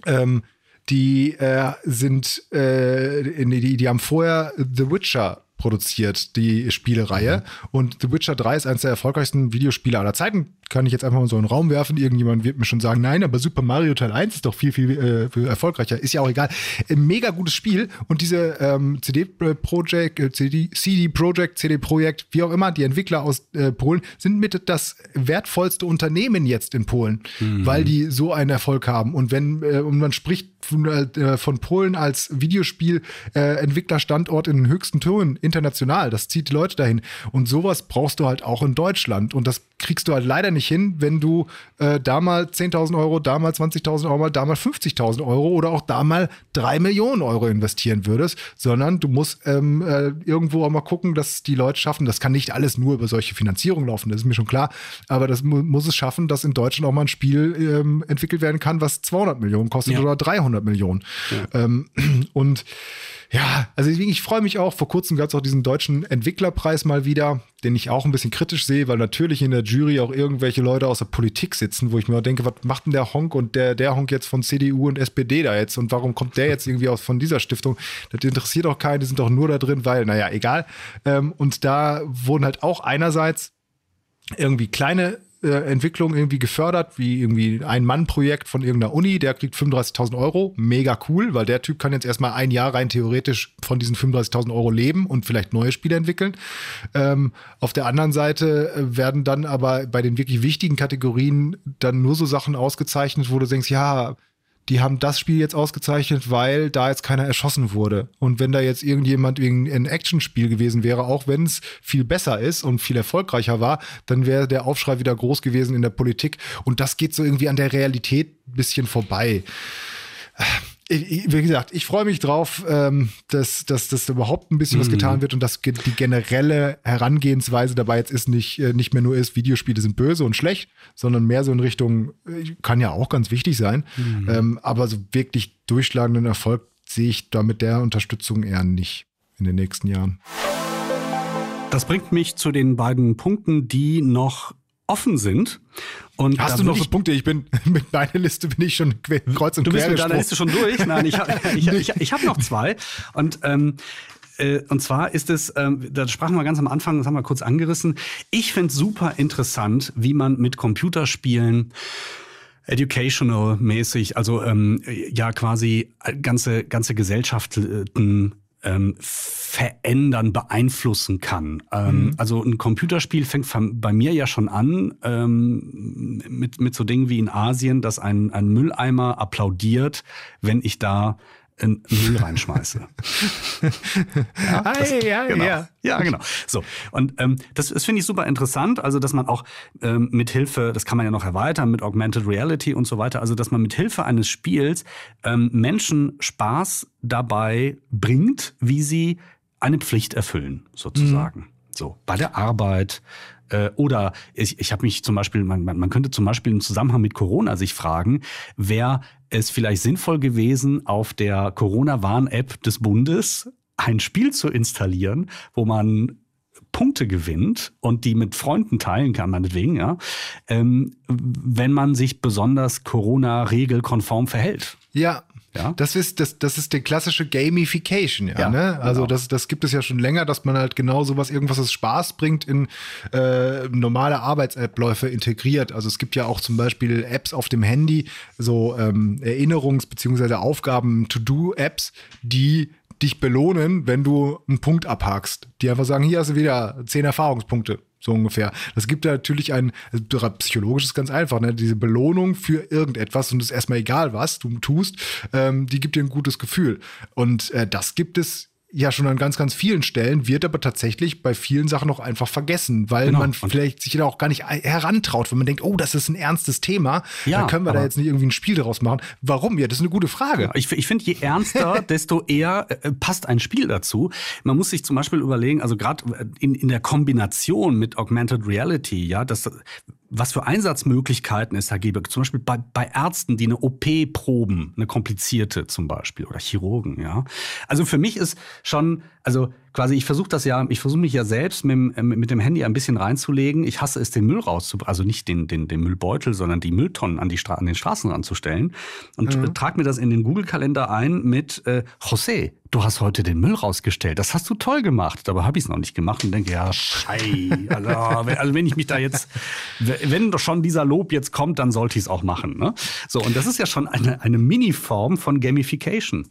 Speaker 1: ähm, die äh, sind, äh, die, die haben vorher The Witcher produziert, die Spielereihe. Mhm. Und The Witcher 3 ist eines der erfolgreichsten Videospiele aller Zeiten kann ich jetzt einfach mal so in den Raum werfen. Irgendjemand wird mir schon sagen, nein, aber Super Mario Teil 1 ist doch viel, viel, äh, erfolgreicher. Ist ja auch egal. Ein mega gutes Spiel. Und diese ähm, CD Projekt, äh, CD, CD Projekt, CD Projekt, wie auch immer, die Entwickler aus äh, Polen sind mit das wertvollste Unternehmen jetzt in Polen, mhm. weil die so einen Erfolg haben. Und wenn äh, und man spricht von, äh, von Polen als Videospiel-Entwicklerstandort äh, in den höchsten Tönen international, das zieht die Leute dahin. Und sowas brauchst du halt auch in Deutschland. Und das kriegst du halt leider nicht hin, wenn du äh, da mal 10.000 Euro, da mal 20.000 Euro, da mal 50.000 Euro oder auch da mal 3 Millionen Euro investieren würdest, sondern du musst ähm, äh, irgendwo auch mal gucken, dass die Leute schaffen. Das kann nicht alles nur über solche Finanzierung laufen, das ist mir schon klar, aber das mu muss es schaffen, dass in Deutschland auch mal ein Spiel ähm, entwickelt werden kann, was 200 Millionen kostet ja. oder 300 200 Millionen. Ja. Ähm, und ja, also ich freue mich auch. Vor kurzem gab es auch diesen deutschen Entwicklerpreis mal wieder, den ich auch ein bisschen kritisch sehe, weil natürlich in der Jury auch irgendwelche Leute aus der Politik sitzen, wo ich mir denke, was macht denn der Honk und der, der Honk jetzt von CDU und SPD da jetzt und warum kommt der jetzt irgendwie aus von dieser Stiftung? Das interessiert auch keinen, die sind doch nur da drin, weil, naja, egal. Ähm, und da wurden halt auch einerseits irgendwie kleine Entwicklung irgendwie gefördert, wie irgendwie ein Mann-Projekt von irgendeiner Uni, der kriegt 35.000 Euro. Mega cool, weil der Typ kann jetzt erstmal ein Jahr rein theoretisch von diesen 35.000 Euro leben und vielleicht neue Spiele entwickeln. Ähm, auf der anderen Seite äh, werden dann aber bei den wirklich wichtigen Kategorien dann nur so Sachen ausgezeichnet, wo du denkst, ja, die haben das Spiel jetzt ausgezeichnet, weil da jetzt keiner erschossen wurde. Und wenn da jetzt irgendjemand wegen ein Actionspiel gewesen wäre, auch wenn es viel besser ist und viel erfolgreicher war, dann wäre der Aufschrei wieder groß gewesen in der Politik. Und das geht so irgendwie an der Realität ein bisschen vorbei wie gesagt, ich freue mich drauf, ähm, dass, dass, dass überhaupt ein bisschen mhm. was getan wird und dass die generelle Herangehensweise dabei jetzt ist nicht, äh, nicht mehr nur ist, Videospiele sind böse und schlecht, sondern mehr so in Richtung, äh, kann ja auch ganz wichtig sein, mhm. ähm, aber so wirklich durchschlagenden Erfolg sehe ich da mit der Unterstützung eher nicht in den nächsten Jahren.
Speaker 2: Das bringt mich zu den beiden Punkten, die noch offen sind.
Speaker 1: Und Hast du noch so Punkte? Ich bin mit meiner Liste bin ich schon kreuz und
Speaker 2: Du bist mit deiner Liste schon durch? Nein, ich habe ich, ich, ich hab noch zwei. Und ähm, äh, und zwar ist es, ähm, da sprachen wir ganz am Anfang, das haben wir kurz angerissen. Ich finde super interessant, wie man mit Computerspielen educational mäßig, also ähm, ja quasi ganze ganze Gesellschaften ähm, verändern, beeinflussen kann. Ähm, mhm. Also ein Computerspiel fängt bei mir ja schon an ähm, mit, mit so Dingen wie in Asien, dass ein, ein Mülleimer applaudiert, wenn ich da in Müll reinschmeiße.
Speaker 1: ja, das, hey, ja,
Speaker 2: genau.
Speaker 1: ja.
Speaker 2: ja, genau. So und ähm, das, das finde ich super interessant. Also dass man auch ähm, mit Hilfe, das kann man ja noch erweitern mit Augmented Reality und so weiter. Also dass man mit Hilfe eines Spiels ähm, Menschen Spaß dabei bringt, wie sie eine Pflicht erfüllen, sozusagen. Mhm. So bei der Arbeit, äh, oder ich, ich habe mich zum Beispiel, man, man könnte zum Beispiel im Zusammenhang mit Corona sich fragen, wäre es vielleicht sinnvoll gewesen, auf der Corona-Warn-App des Bundes ein Spiel zu installieren, wo man Punkte gewinnt und die mit Freunden teilen kann, meinetwegen, ja, ähm, wenn man sich besonders Corona-regelkonform verhält.
Speaker 1: Ja, ja? Das ist das, das ist die klassische Gamification, ja. ja ne? Also genau. das, das gibt es ja schon länger, dass man halt genau sowas, irgendwas, das Spaß bringt, in äh, normale Arbeitsabläufe integriert. Also es gibt ja auch zum Beispiel Apps auf dem Handy, so ähm, Erinnerungs- bzw. Aufgaben-To-Do-Apps, die dich belohnen, wenn du einen Punkt abhakst. Die einfach sagen, hier hast du wieder zehn Erfahrungspunkte so ungefähr. Das gibt ja natürlich ein, also psychologisch ist ganz einfach, ne? Diese Belohnung für irgendetwas und es ist erstmal egal, was du tust, ähm, die gibt dir ein gutes Gefühl. Und äh, das gibt es ja schon an ganz, ganz vielen Stellen, wird aber tatsächlich bei vielen Sachen noch einfach vergessen, weil genau. man vielleicht sich da auch gar nicht herantraut, wenn man denkt, oh, das ist ein ernstes Thema, ja, dann können wir da jetzt nicht irgendwie ein Spiel daraus machen. Warum? Ja, das ist eine gute Frage.
Speaker 2: Ich, ich finde, je ernster, desto eher äh, passt ein Spiel dazu. Man muss sich zum Beispiel überlegen, also gerade äh, in, in der Kombination mit Augmented Reality, ja, das was für Einsatzmöglichkeiten es da gäbe. Zum Beispiel bei, bei Ärzten, die eine OP proben, eine komplizierte zum Beispiel, oder Chirurgen, ja. Also für mich ist schon, also quasi, ich versuche das ja, ich versuche mich ja selbst mit, äh, mit dem Handy ein bisschen reinzulegen. Ich hasse es, den Müll rauszubringen, also nicht den, den, den Müllbeutel, sondern die Mülltonnen an, die Stra an den Straßen ranzustellen. Und mhm. trage mir das in den Google-Kalender ein mit äh, José, du hast heute den Müll rausgestellt. Das hast du toll gemacht. Dabei habe ich es noch nicht gemacht und denke, ja, schei. Also, also wenn ich mich da jetzt, wenn doch schon dieser Lob jetzt kommt, dann sollte ich es auch machen. Ne? So, und das ist ja schon eine, eine Mini-Form von Gamification.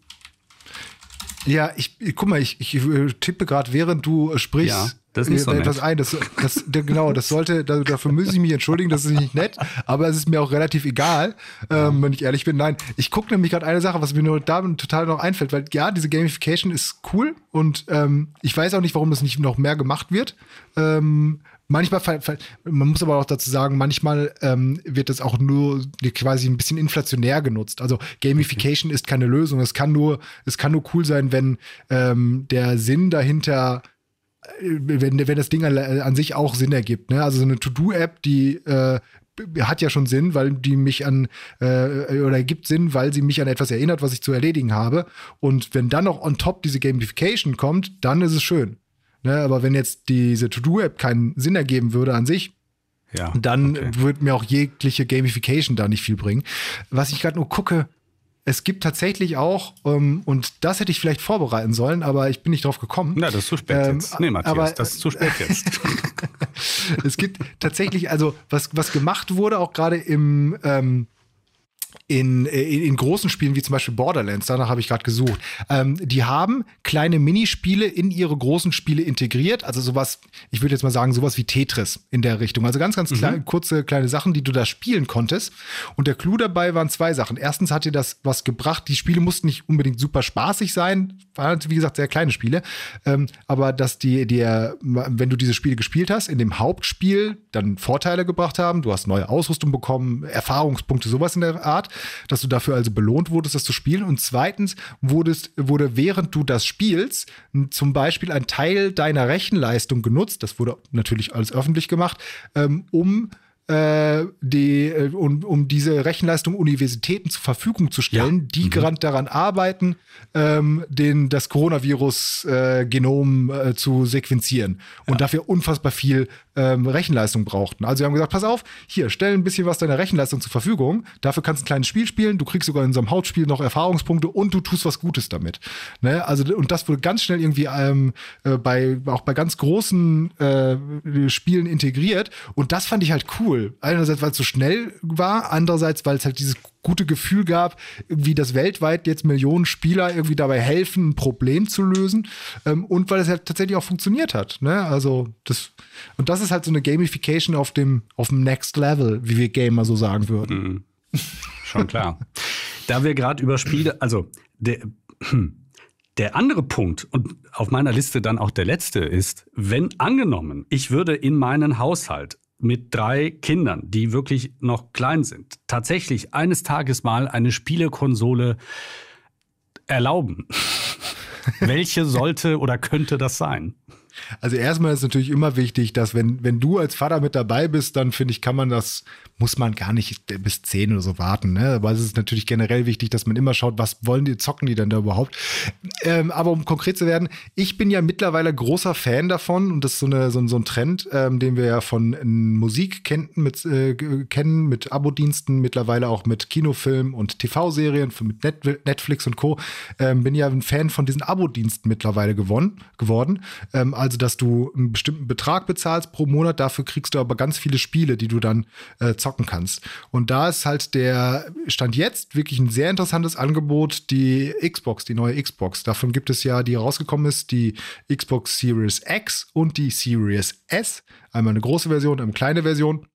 Speaker 1: Ja, ich, guck mal, ich, ich äh, tippe gerade, während du sprichst. Ja.
Speaker 2: Das ist nicht so
Speaker 1: etwas ein. Das, das, genau, das sollte, dafür muss ich mich entschuldigen, das ist nicht nett, aber es ist mir auch relativ egal, ähm, wenn ich ehrlich bin. Nein, ich gucke nämlich gerade eine Sache, was mir nur da total noch einfällt, weil ja, diese Gamification ist cool und ähm, ich weiß auch nicht, warum das nicht noch mehr gemacht wird. Ähm, manchmal, man muss aber auch dazu sagen, manchmal ähm, wird das auch nur quasi ein bisschen inflationär genutzt. Also Gamification okay. ist keine Lösung. Es kann nur, es kann nur cool sein, wenn ähm, der Sinn dahinter wenn, wenn das Ding an, an sich auch Sinn ergibt. Ne? Also so eine To-Do-App, die äh, hat ja schon Sinn, weil die mich an äh, oder gibt Sinn, weil sie mich an etwas erinnert, was ich zu erledigen habe. Und wenn dann noch on top diese Gamification kommt, dann ist es schön. Ne? Aber wenn jetzt diese To-Do-App keinen Sinn ergeben würde an sich, ja, dann okay. würde mir auch jegliche Gamification da nicht viel bringen. Was ich gerade nur gucke, es gibt tatsächlich auch, ähm, und das hätte ich vielleicht vorbereiten sollen, aber ich bin nicht drauf gekommen.
Speaker 2: Na, das ist zu spät ähm, jetzt. Nee, Matthias, aber, das ist zu spät jetzt.
Speaker 1: es gibt tatsächlich, also was, was gemacht wurde, auch gerade im, ähm, in, in, in, großen Spielen wie zum Beispiel Borderlands, danach habe ich gerade gesucht, ähm, die haben kleine Minispiele in ihre großen Spiele integriert. Also sowas, ich würde jetzt mal sagen, sowas wie Tetris in der Richtung. Also ganz, ganz mhm. klein, kurze kleine Sachen, die du da spielen konntest. Und der Clou dabei waren zwei Sachen. Erstens hat dir das was gebracht. Die Spiele mussten nicht unbedingt super spaßig sein. Waren, wie gesagt, sehr kleine Spiele. Ähm, aber dass die dir, wenn du diese Spiele gespielt hast, in dem Hauptspiel dann Vorteile gebracht haben. Du hast neue Ausrüstung bekommen, Erfahrungspunkte, sowas in der Art dass du dafür also belohnt wurdest, das zu spielen. Und zweitens wurdest, wurde während du das spielst zum Beispiel ein Teil deiner Rechenleistung genutzt, das wurde natürlich alles öffentlich gemacht, ähm, um die, äh, um, um diese Rechenleistung Universitäten zur Verfügung zu stellen, ja. die mhm. gerade daran arbeiten, ähm, den, das Coronavirus-Genom äh, äh, zu sequenzieren und ja. dafür unfassbar viel ähm, Rechenleistung brauchten. Also wir haben gesagt, pass auf, hier, stell ein bisschen was deiner Rechenleistung zur Verfügung, dafür kannst du ein kleines Spiel spielen, du kriegst sogar in so einem Hauptspiel noch Erfahrungspunkte und du tust was Gutes damit. Ne? Also, und das wurde ganz schnell irgendwie ähm, äh, bei, auch bei ganz großen äh, Spielen integriert und das fand ich halt cool. Einerseits, weil es so schnell war, andererseits, weil es halt dieses gute Gefühl gab, irgendwie, dass weltweit jetzt Millionen Spieler irgendwie dabei helfen, ein Problem zu lösen. Ähm, und weil es halt tatsächlich auch funktioniert hat. Ne? Also das, und das ist halt so eine Gamification auf dem, auf dem Next Level, wie wir Gamer so sagen würden.
Speaker 2: Mhm. Schon klar. da wir gerade über Spiele, also der, der andere Punkt und auf meiner Liste dann auch der letzte ist, wenn angenommen, ich würde in meinen Haushalt mit drei Kindern, die wirklich noch klein sind, tatsächlich eines Tages mal eine Spielekonsole erlauben. Welche sollte oder könnte das sein?
Speaker 1: Also erstmal ist natürlich immer wichtig, dass wenn, wenn du als Vater mit dabei bist, dann finde ich, kann man das, muss man gar nicht bis zehn oder so warten. Ne? Aber es ist natürlich generell wichtig, dass man immer schaut, was wollen die, zocken die denn da überhaupt. Ähm, aber um konkret zu werden, ich bin ja mittlerweile großer Fan davon und das ist so, eine, so, so ein Trend, ähm, den wir ja von Musik kennen mit, äh, kennen, mit Abo-Diensten, mittlerweile auch mit Kinofilmen und TV-Serien, mit Net Netflix und Co. Ähm, bin ja ein Fan von diesen Abo-Diensten mittlerweile gewonnen, geworden. Ähm, also, dass du einen bestimmten Betrag bezahlst pro Monat, dafür kriegst du aber ganz viele Spiele, die du dann äh, zocken kannst. Und da ist halt der Stand jetzt wirklich ein sehr interessantes Angebot, die Xbox, die neue Xbox. Davon gibt es ja, die rausgekommen ist, die Xbox Series X und die Series S. Einmal eine große Version, eine kleine Version.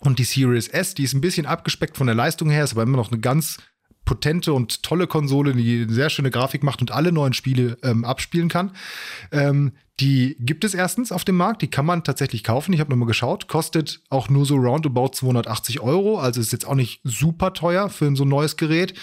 Speaker 1: Und die Series S, die ist ein bisschen abgespeckt von der Leistung her, ist aber immer noch eine ganz potente und tolle Konsole, die eine sehr schöne Grafik macht und alle neuen Spiele ähm, abspielen kann. Ähm, die gibt es erstens auf dem Markt, die kann man tatsächlich kaufen. Ich habe nochmal geschaut, kostet auch nur so roundabout 280 Euro, also ist jetzt auch nicht super teuer für so ein neues Gerät.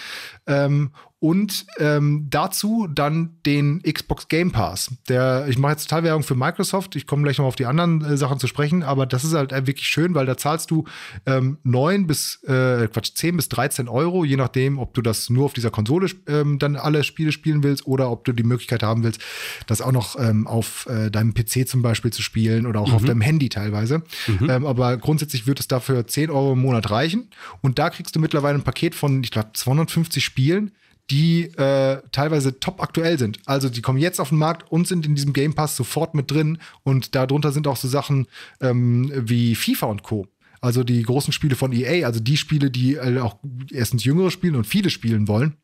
Speaker 1: Ähm, und ähm, dazu dann den Xbox Game Pass. Der, ich mache jetzt Teilwerbung für Microsoft. Ich komme gleich noch auf die anderen äh, Sachen zu sprechen, aber das ist halt wirklich schön, weil da zahlst du ähm, 9 bis äh, Quatsch, 10 bis 13 Euro, je nachdem, ob du das nur auf dieser Konsole ähm, dann alle Spiele spielen willst oder ob du die Möglichkeit haben willst, das auch noch ähm, auf äh, deinem PC zum Beispiel zu spielen oder auch mhm. auf deinem Handy teilweise. Mhm. Ähm, aber grundsätzlich wird es dafür 10 Euro im Monat reichen. Und da kriegst du mittlerweile ein Paket von, ich glaube, 250 Spielen die äh, teilweise top aktuell sind. Also die kommen jetzt auf den Markt und sind in diesem Game Pass sofort mit drin. Und darunter sind auch so Sachen ähm, wie FIFA und Co. Also die großen Spiele von EA, also die Spiele, die äh, auch erstens Jüngere spielen und viele spielen wollen.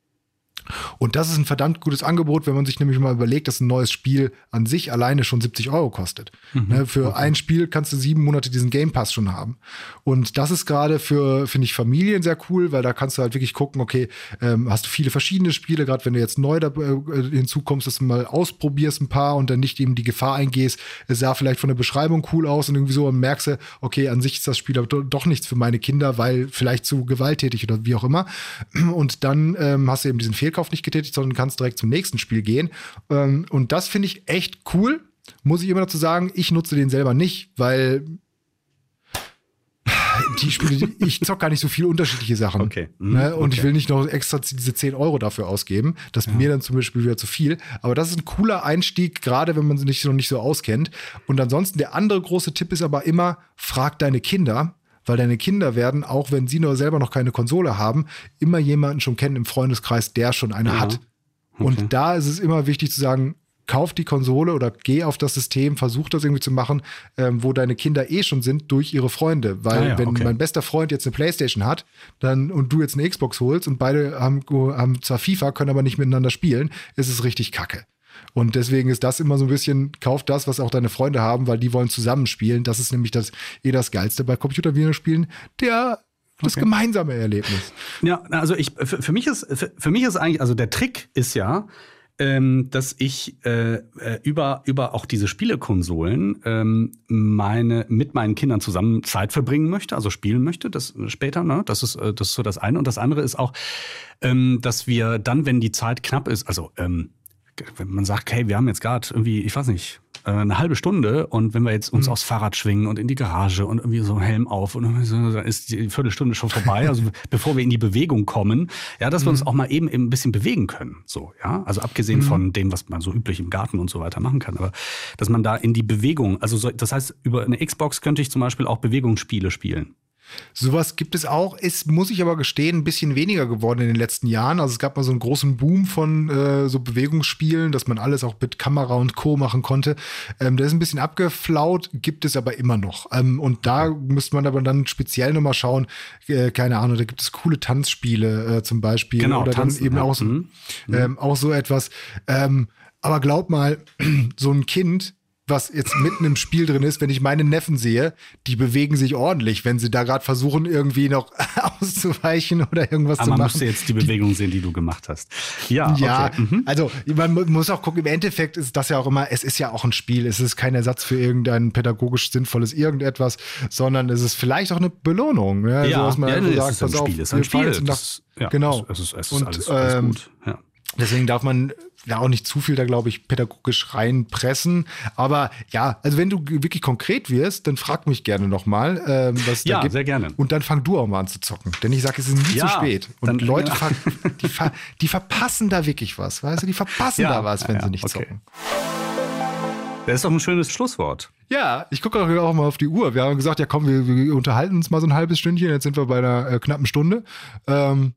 Speaker 1: Und das ist ein verdammt gutes Angebot, wenn man sich nämlich mal überlegt, dass ein neues Spiel an sich alleine schon 70 Euro kostet. Mhm, ne, für okay. ein Spiel kannst du sieben Monate diesen Game Pass schon haben. Und das ist gerade für, finde ich, Familien sehr cool, weil da kannst du halt wirklich gucken, okay, ähm, hast du viele verschiedene Spiele, gerade wenn du jetzt neu da, äh, hinzukommst, dass du mal ausprobierst ein paar und dann nicht eben die Gefahr eingehst, es sah vielleicht von der Beschreibung cool aus und irgendwie so und merkst du, okay, an sich ist das Spiel aber doch nichts für meine Kinder, weil vielleicht zu gewalttätig oder wie auch immer. Und dann ähm, hast du eben diesen Fehl Fehlkauf nicht getätigt, sondern kannst direkt zum nächsten Spiel gehen. Ähm, und das finde ich echt cool. Muss ich immer dazu sagen, ich nutze den selber nicht, weil die Spiele, ich zock gar nicht so viele unterschiedliche Sachen.
Speaker 2: Okay. Mhm,
Speaker 1: ne? Und
Speaker 2: okay.
Speaker 1: ich will nicht noch extra diese 10 Euro dafür ausgeben. Das ist mir dann zum Beispiel wieder zu viel. Aber das ist ein cooler Einstieg, gerade wenn man sich noch nicht so auskennt. Und ansonsten der andere große Tipp ist aber immer, frag deine Kinder. Weil deine Kinder werden, auch wenn sie nur selber noch keine Konsole haben, immer jemanden schon kennen im Freundeskreis, der schon eine
Speaker 2: Ja.
Speaker 1: hat. Und da ist es immer wichtig zu sagen, kauf die Konsole oder geh auf das System, versuch das irgendwie zu machen, ähm, wo deine Kinder eh schon sind durch ihre Freunde. Weil
Speaker 2: Ah ja,
Speaker 1: wenn
Speaker 2: okay.
Speaker 1: mein bester Freund jetzt eine Playstation hat, dann und du jetzt eine Xbox holst und beide haben, haben zwar FIFA, können aber nicht miteinander spielen, ist es richtig kacke. Und deswegen ist das immer so ein bisschen, kauf das, was auch deine Freunde haben, weil die wollen zusammenspielen. Das ist nämlich das eh das Geilste bei Computervideospielen, der das
Speaker 2: Okay.
Speaker 1: gemeinsame Erlebnis.
Speaker 2: Ja, also ich, für, für mich ist, für, für mich ist eigentlich, also der Trick ist ja, ähm, dass ich äh, äh, über, über auch diese Spielekonsolen ähm, meine, mit meinen Kindern zusammen Zeit verbringen möchte, also spielen möchte, das äh, später, ne? Das ist, äh, das ist so das eine. Und das andere ist auch, ähm, dass wir dann, wenn die Zeit knapp ist, also ähm, wenn man sagt, hey, wir haben jetzt gerade irgendwie, ich weiß nicht, äh, eine halbe Stunde und wenn wir jetzt uns aufs Fahrrad schwingen und in die Garage und irgendwie so einen Helm auf und so, dann ist die Viertelstunde schon vorbei, also bevor wir in die Bewegung kommen, ja, dass wir uns auch mal eben ein bisschen bewegen können, so, ja, also abgesehen von dem, was man so üblich im Garten und so weiter machen kann, aber dass man da in die Bewegung, also so, das heißt, über eine Xbox könnte ich zum Beispiel auch Bewegungsspiele spielen.
Speaker 1: Sowas gibt es auch, ist, muss ich aber gestehen, ein bisschen weniger geworden in den letzten Jahren. Also es gab mal so einen großen Boom von äh, so Bewegungsspielen, dass man alles auch mit Kamera und Co. machen konnte. Ähm, der ist ein bisschen abgeflaut, gibt es aber immer noch. Ähm, und da müsste man aber dann speziell nochmal schauen, äh, keine Ahnung, da gibt es coole Tanzspiele äh, zum Beispiel.
Speaker 2: Genau,
Speaker 1: Oder
Speaker 2: Tanzen,
Speaker 1: dann eben
Speaker 2: ja.
Speaker 1: auch, so,
Speaker 2: Mhm.
Speaker 1: ähm, auch so etwas. Ähm, aber glaub mal, so ein Kind, was jetzt mitten im Spiel drin ist, wenn ich meine Neffen sehe, die bewegen sich ordentlich, wenn sie da gerade versuchen, irgendwie noch auszuweichen oder irgendwas
Speaker 2: Aber
Speaker 1: zu
Speaker 2: man
Speaker 1: machen.
Speaker 2: müsste jetzt die Bewegung sehen, die du gemacht hast. Ja,
Speaker 1: Ja,
Speaker 2: okay. Mhm.
Speaker 1: also man mu- muss auch gucken, im Endeffekt ist das ja auch immer, es ist ja auch ein Spiel, es ist kein Ersatz für irgendein pädagogisch sinnvolles irgendetwas, sondern es ist vielleicht auch eine Belohnung. Ne?
Speaker 2: Ja,
Speaker 1: so, dass man
Speaker 2: ja,
Speaker 1: sagt,
Speaker 2: ist ein
Speaker 1: pass auf,
Speaker 2: Spiel, es ist ein Spiel. ja,
Speaker 1: genau.
Speaker 2: Es ist, es ist
Speaker 1: Und,
Speaker 2: alles, alles
Speaker 1: ähm,
Speaker 2: gut. Ja.
Speaker 1: Deswegen darf man ja auch nicht zu viel da, glaube ich, pädagogisch reinpressen. Aber ja, also wenn du wirklich konkret wirst, dann frag mich gerne nochmal, ähm, was
Speaker 2: Ja,
Speaker 1: da gibt.
Speaker 2: sehr gerne.
Speaker 1: Und dann fang du auch mal an zu zocken. Denn ich sage, es ist nie
Speaker 2: Ja,
Speaker 1: zu spät. Und
Speaker 2: dann-
Speaker 1: Leute,
Speaker 2: ja.
Speaker 1: die, ver die verpassen da wirklich was. Weißt du, die verpassen
Speaker 2: Ja,
Speaker 1: da was, wenn
Speaker 2: ja,
Speaker 1: sie nicht
Speaker 2: okay.
Speaker 1: zocken.
Speaker 2: Das ist doch ein schönes Schlusswort.
Speaker 1: Ja, ich gucke auch, auch mal auf die Uhr. Wir haben gesagt, ja komm, wir, wir unterhalten uns mal so ein halbes Stündchen. Jetzt sind wir bei einer äh, knappen Stunde. Ähm,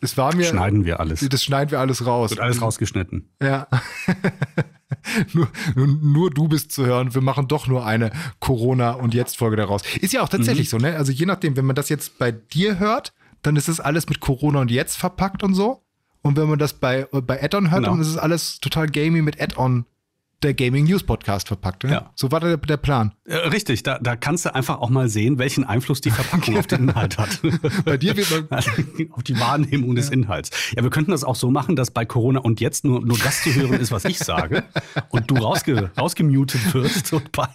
Speaker 1: es war mir.
Speaker 2: Schneiden wir alles.
Speaker 1: Das schneiden wir alles raus.
Speaker 2: Wird alles rausgeschnitten.
Speaker 1: Ja. nur, nur, nur du bist zu hören. Wir machen doch nur eine Corona- und Jetzt-Folge daraus. Ist ja auch tatsächlich so, ne? Also je nachdem, wenn man das jetzt bei dir hört, dann ist es alles mit Corona und Jetzt verpackt und so. Und wenn man das bei, bei Add-on hört,
Speaker 2: Genau.
Speaker 1: dann ist es alles total gamey mit Add-on, der Gaming News Podcast verpackt. Ne?
Speaker 2: Ja.
Speaker 1: So war der, der Plan.
Speaker 2: Äh, richtig, da, da kannst du einfach auch mal sehen, welchen Einfluss die Verpackung auf den Inhalt hat.
Speaker 1: Bei dir wird man.
Speaker 2: auf die Wahrnehmung des Inhalts. Ja, wir könnten das auch so machen, dass bei Corona und jetzt nur, nur das zu hören ist, was ich sage und du rausge, rausgemutet wirst und bei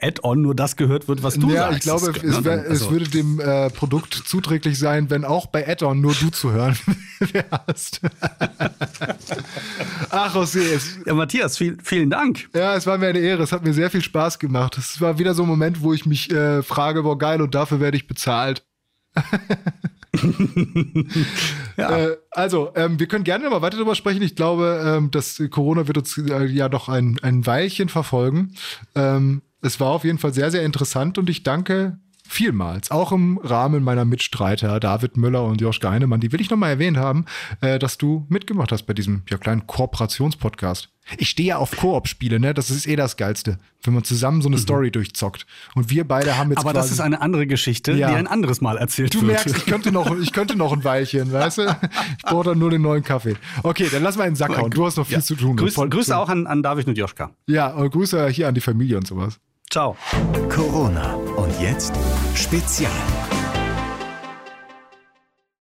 Speaker 2: Add-on nur das gehört wird, was du
Speaker 1: ja,
Speaker 2: sagst.
Speaker 1: ich glaube, es, wär,
Speaker 2: also-
Speaker 1: es würde dem äh, Produkt zuträglich sein, wenn auch bei Add-on nur du zu hören wärst. Ach, José,
Speaker 2: Ja, Matthias, viel, vielen Dank.
Speaker 1: Ja, es war mir eine Ehre. Es hat mir sehr viel Spaß gemacht. Es war wieder so ein Moment, wo ich mich äh, frage, boah, geil, und dafür werde ich bezahlt.
Speaker 2: Ja.
Speaker 1: Äh, also, ähm, wir können gerne mal weiter darüber sprechen. Ich glaube, ähm, das Corona wird uns äh, ja doch ein, ein Weilchen verfolgen. Ähm, es war auf jeden Fall sehr, sehr interessant und ich danke vielmals, auch im Rahmen meiner Mitstreiter David Müller und Joschka Heinemann, die will ich nochmal erwähnt haben, äh, dass du mitgemacht hast bei diesem ja, kleinen Kooperationspodcast. Ich stehe ja auf Koop-Spiele, ne? Das ist eh das Geilste, wenn man zusammen so eine Story durchzockt. Und wir beide haben jetzt
Speaker 2: Mhm. Aber das ist eine andere Geschichte,
Speaker 1: Ja.
Speaker 2: die ein anderes Mal erzählt
Speaker 1: Du
Speaker 2: wird.
Speaker 1: merkst, ich könnte noch, ich könnte noch ein Weilchen, weißt du? Ich brauche dann nur den neuen Kaffee. Okay, dann lass mal in den Sack hauen. Du hast noch viel
Speaker 2: Ja.
Speaker 1: zu tun.
Speaker 2: Grüß, Grüße auch an, an David und Joschka.
Speaker 1: Ja, und Grüße hier an die Familie und sowas.
Speaker 2: Ciao.
Speaker 3: Corona und jetzt Spezial.